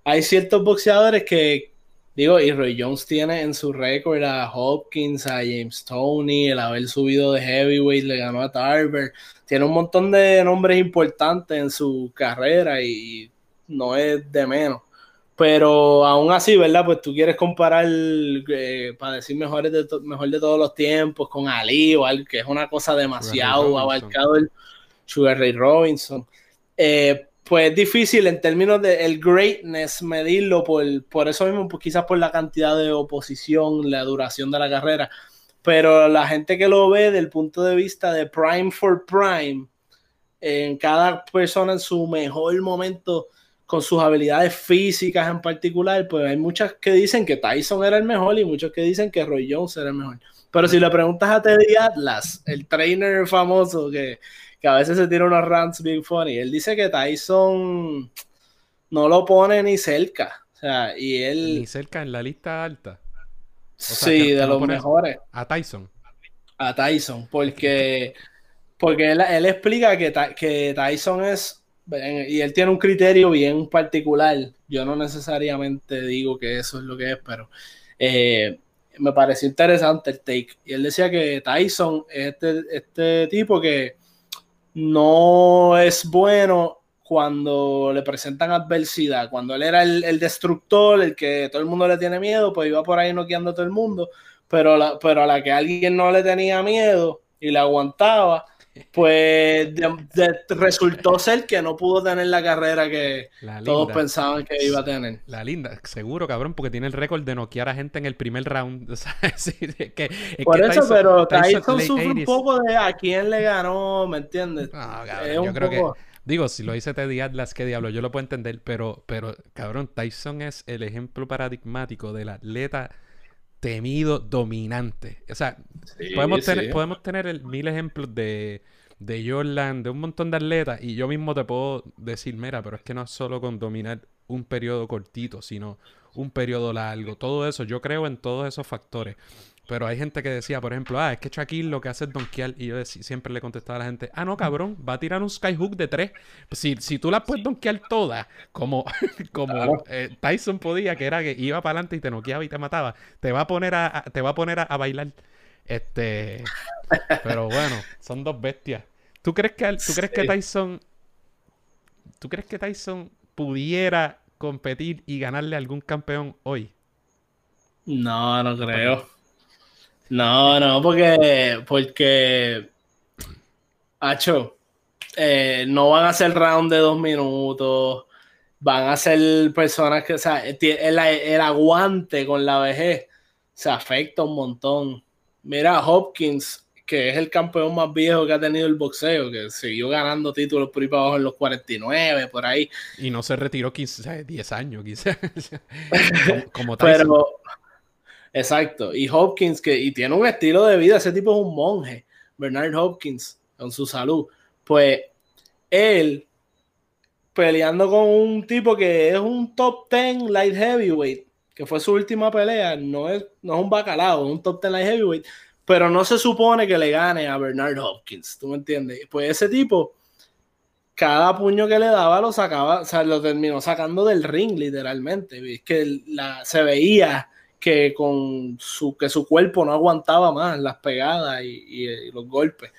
hay ciertos boxeadores que, digo, y Roy Jones tiene en su récord a Hopkins, a James Tony, el haber subido de heavyweight, le ganó a Tarver. Tiene un montón de nombres importantes en su carrera y no es de menos. Pero aún así, ¿verdad? Pues tú quieres comparar, eh, para decir mejores de mejor de todos los tiempos, con Ali o algo que es una cosa demasiado abarcado el Sugar Ray Robinson. Eh, pues es difícil en términos de el greatness medirlo por, por eso mismo, pues quizás por la cantidad de oposición, la duración de la carrera. Pero la gente que lo ve desde el punto de vista de prime for prime, en cada persona en su mejor momento, con sus habilidades físicas en particular, pues hay muchas que dicen que Tyson era el mejor y muchos que dicen que Roy Jones era el mejor. Pero si le preguntas a Teddy Atlas, el trainer famoso que que a veces se tira unos rants big funny. Él dice que Tyson no lo pone ni cerca. O sea, y él. Ni cerca en la lista alta. sí, de los mejores. A Tyson. A Tyson, porque, porque él, explica que, que Tyson es. Y él tiene un criterio bien particular. Yo no necesariamente digo que eso es lo que es, pero eh, me pareció interesante el take. Y él decía que Tyson es este, este tipo que no es bueno cuando le presentan adversidad. Cuando él era el, destructor, el que todo el mundo le tiene miedo, pues iba por ahí noqueando a todo el mundo. Pero, pero a la que alguien no le tenía miedo y le aguantaba, pues resultó ser que no pudo tener la carrera que todos pensaban que iba a tener. La linda, seguro, cabrón, porque tiene el récord de noquear a gente en el primer round. Por eso, pero Tyson, sufre un poco de a quién le ganó, ¿me entiendes? yo creo que Digo, si lo dice Teddy Atlas, qué diablo, yo lo puedo entender, pero, pero, cabrón, Tyson es el ejemplo paradigmático del atleta temido, dominante. O sea, podemos, Tener, podemos tener el, mil ejemplos de, de Jordan, de un montón de atletas, y yo mismo te puedo decir, mira, pero es que no es solo con dominar un periodo cortito, sino un periodo largo. Todo eso, yo creo en todos esos factores. Pero hay gente que decía, por ejemplo, ah, es que Shaquille lo que hace es donkear. Y yo siempre le contestaba a la gente, ah, no, cabrón, va a tirar un skyhook de tres. Si, si tú la puedes donkear toda, como, como eh, Tyson podía, que era que iba para adelante y te noqueaba y te mataba, te va a poner a, te va a poner a, bailar. Este. Pero bueno, son dos bestias. ¿Tú crees que, ¿tú crees que Tyson. ¿Tú crees que Tyson pudiera competir y ganarle a algún campeón hoy? No, no creo. No, no, porque, porque, Hacho, eh, no van a ser round de dos minutos, van a ser personas que, o sea, el, el aguante con la vejez se afecta un montón. Mira, Hopkins, que es el campeón más viejo que ha tenido el boxeo, que siguió ganando títulos por ahí para abajo en los 49, por ahí. Y no se retiró 15, 10 años, quizás. como, como Pero, Exacto. Y Hopkins, que y tiene un estilo de vida, ese tipo es un monje, Bernard Hopkins, con su salud. Pues él peleando con un tipo que es un top 10 light heavyweight, que fue su última pelea, no es, no es un bacalao, es un top 10 light heavyweight, pero no se supone que le gane a Bernard Hopkins, ¿tú me entiendes? Pues ese tipo, cada puño que le daba lo sacaba, o sea, lo terminó sacando del ring, literalmente. Que la, se veía que con su, que su cuerpo no aguantaba más las pegadas y, los golpes.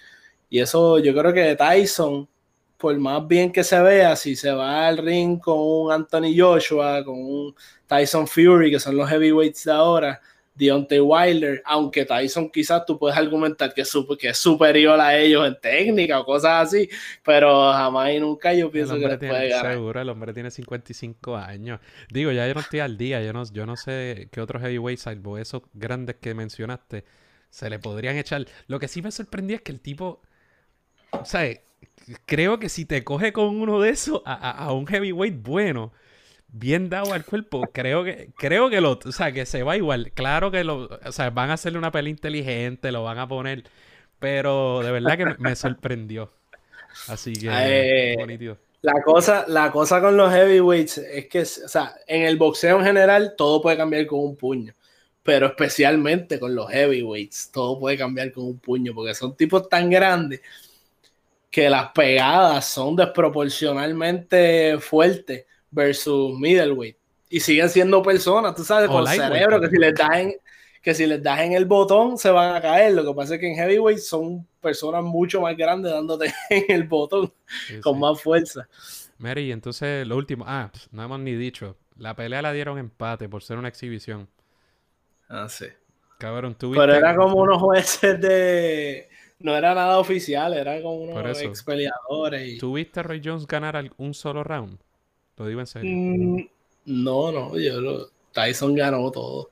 Y eso yo creo que Tyson, por más bien que se vea, si se va al ring con un Anthony Joshua, con un Tyson Fury, que son los heavyweights de ahora, Deontay Wilder, aunque Tyson quizás tú puedes argumentar que es, que es superior a ellos en técnica o cosas así, pero jamás y nunca yo pienso que les puede ganar. Seguro, el hombre tiene 55 años. Digo, ya yo no estoy al día, yo no, yo no sé qué otros heavyweights, salvo esos grandes que mencionaste, se le podrían echar. Lo que sí me sorprendía es que el tipo, o sea, creo que si te coge con uno de esos a un heavyweight bueno, bien dado al cuerpo, creo que, creo que lo, o sea, que se va igual. Claro que lo, o sea, van a hacerle una peli inteligente, lo van a poner, pero de verdad que me, sorprendió. Así que, eh, La cosa, la cosa con los heavyweights es que, o sea, en el boxeo en general todo puede cambiar con un puño, pero especialmente con los heavyweights todo puede cambiar con un puño, porque son tipos tan grandes que las pegadas son desproporcionalmente fuertes versus middleweight. Y siguen siendo personas, tú sabes, con cerebro, que si les das en, que si les das en el botón se van a caer. Lo que pasa es que en heavyweight son personas mucho más grandes dándote en el botón con más fuerza. Mary, entonces lo último, ah, no hemos ni dicho, la pelea la dieron empate por ser una exhibición. Ah, sí. Cabrón, tú Pero era como unos jueces de. No era nada oficial, era como unos ex peleadores. Y... ¿Tuviste a Roy Jones ganar un solo round? Lo digo en serio. Mm, no, no, yo lo... Tyson ganó todo.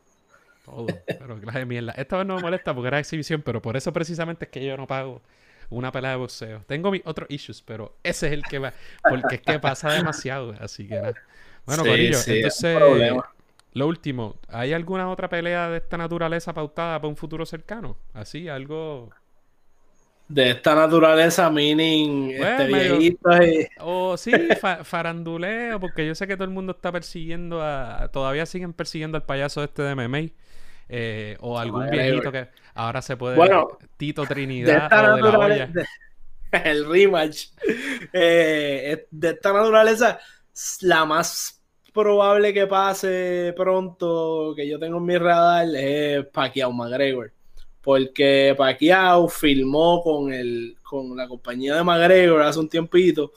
Todo, pero clase de mierda. Esta vez no me molesta porque era exhibición, pero por eso precisamente es que yo no pago una pelea de boxeo. Tengo mis otros issues, pero ese es el que va, porque es que pasa demasiado, así que nada. Bueno, Corillo, entonces, lo último, ¿hay alguna otra pelea de esta naturaleza pautada para un futuro cercano? Así, algo de esta naturaleza, meaning este viejito O sí, faranduleo, porque yo sé que todo el mundo está persiguiendo a... Todavía siguen persiguiendo al payaso este de MMA. Eh, o algún viejito que ahora se puede... Bueno, Tito Trinidad de o de la El rematch. Eh, de esta naturaleza, la más probable que pase pronto, que yo tengo en mi radar, es Pacquiao McGregor porque Pacquiao filmó con, el, con la compañía de McGregor hace un tiempito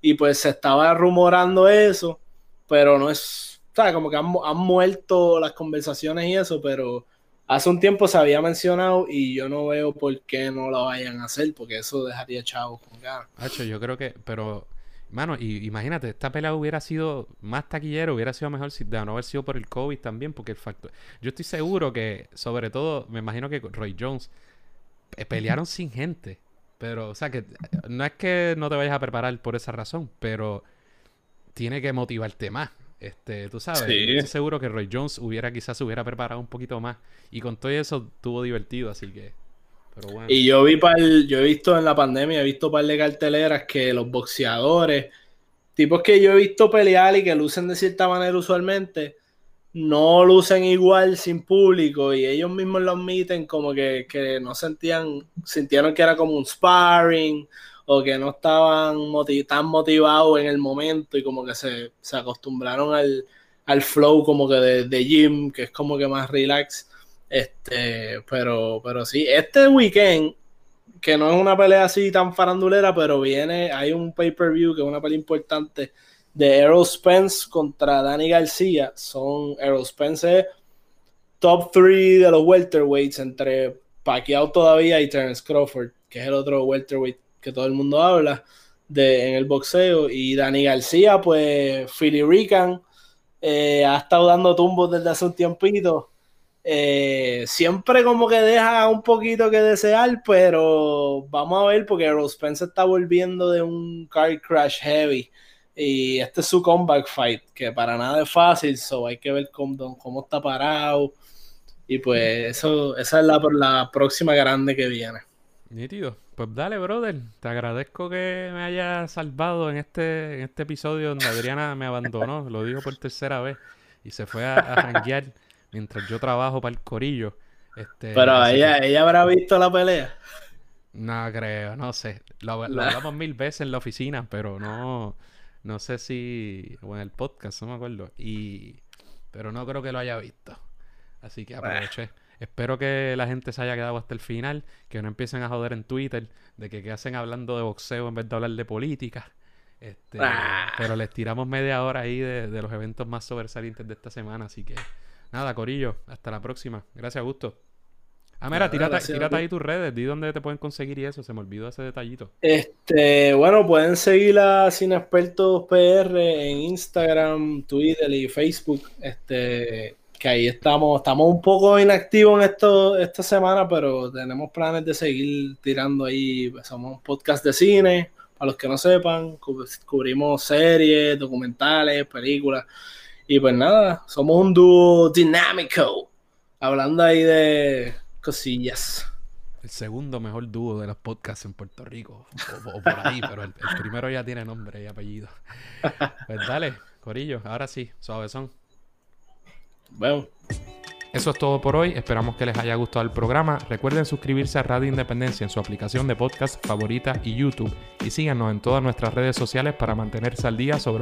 y pues se estaba rumorando eso, pero no es, o sea, como que han, muerto las conversaciones y eso, pero hace un tiempo se había mencionado y yo no veo por qué no lo vayan a hacer, porque eso dejaría chavos con ganas. Hacho, yo creo que, pero, mano, y, imagínate, esta pelea hubiera sido más taquillero, hubiera sido mejor si, de no haber sido por el COVID también, porque el factor, yo estoy seguro que, sobre todo, me imagino que Roy Jones eh, pelearon sin gente, pero, o sea, que no es que no te vayas a preparar por esa razón, pero tiene que motivarte más. Este, tú sabes, estoy seguro que Roy Jones hubiera quizás se hubiera preparado un poquito más. Y con todo eso estuvo divertido, así que. Y yo vi para yo he visto en la pandemia, he visto un par de carteleras que los boxeadores, tipos que yo he visto pelear y que lucen de cierta manera usualmente, no lucen igual sin público y ellos mismos lo admiten como que, que no sentían, sintieron que era como un sparring o que no estaban tan motivados en el momento y como que se, acostumbraron al, flow como que de, de, gym, que es como que más relax. Este, pero, pero sí, este weekend, que no es una pelea así tan farandulera, pero viene, hay un pay-per-view que es una pelea importante de Errol Spence contra Danny García. Son Errol Spence top 3 de los welterweights entre Pacquiao todavía y Terence Crawford, que es el otro welterweight que todo el mundo habla de, en el boxeo. Y Dani García, pues Philly Rican, eh, ha estado dando tumbos desde hace un tiempito. Eh, siempre como que deja un poquito que desear, pero vamos a ver porque Rose Spence está volviendo de un car crash heavy y este es su comeback fight, que para nada es fácil, so hay que ver cómo, cómo está parado y pues eso, esa es la, la próxima grande que viene. Nítido. Pues dale, brother. Te agradezco que me hayas salvado en este, en este episodio donde Adriana me abandonó. Lo dijo por tercera vez. Y se fue a, mientras yo trabajo para el corillo. Este, Pero ella, ella habrá visto la pelea. No creo, no sé. Lo, hablamos mil veces en la oficina, pero no, no sé si. O en el podcast, no me acuerdo. Y. Pero no creo que lo haya visto. Así que aproveché. Espero que la gente se haya quedado hasta el final, que no empiecen a joder en Twitter de que, hacen hablando de boxeo en vez de hablar de política. Este, ah. Pero les tiramos media hora ahí de, los eventos más sobresalientes de esta semana. Así que nada, Corillo, hasta la próxima. Gracias, Augusto. Ah, mira, tírate, ahí tus redes, di dónde te pueden conseguir y eso, se me olvidó ese detallito. Este, bueno, pueden seguir a Expertos PR en Instagram, Twitter y Facebook. Este, que ahí estamos, estamos un poco inactivos en esto esta semana, pero tenemos planes de seguir tirando ahí. Somos un podcast de cine, para los que no sepan, cubrimos series, documentales, películas. Y pues nada, somos un dúo dinámico, hablando ahí de cosillas. El segundo mejor dúo de los podcasts en Puerto Rico, o, por ahí, pero el, el, primero ya tiene nombre y apellido. Pues dale, Corillo, ahora sí, suavezón. Bueno. Eso es todo por hoy. Esperamos que les haya gustado el programa. Recuerden suscribirse a Radio Independencia en su aplicación de podcast favorita y YouTube. Y síganos en todas nuestras redes sociales para mantenerse al día sobre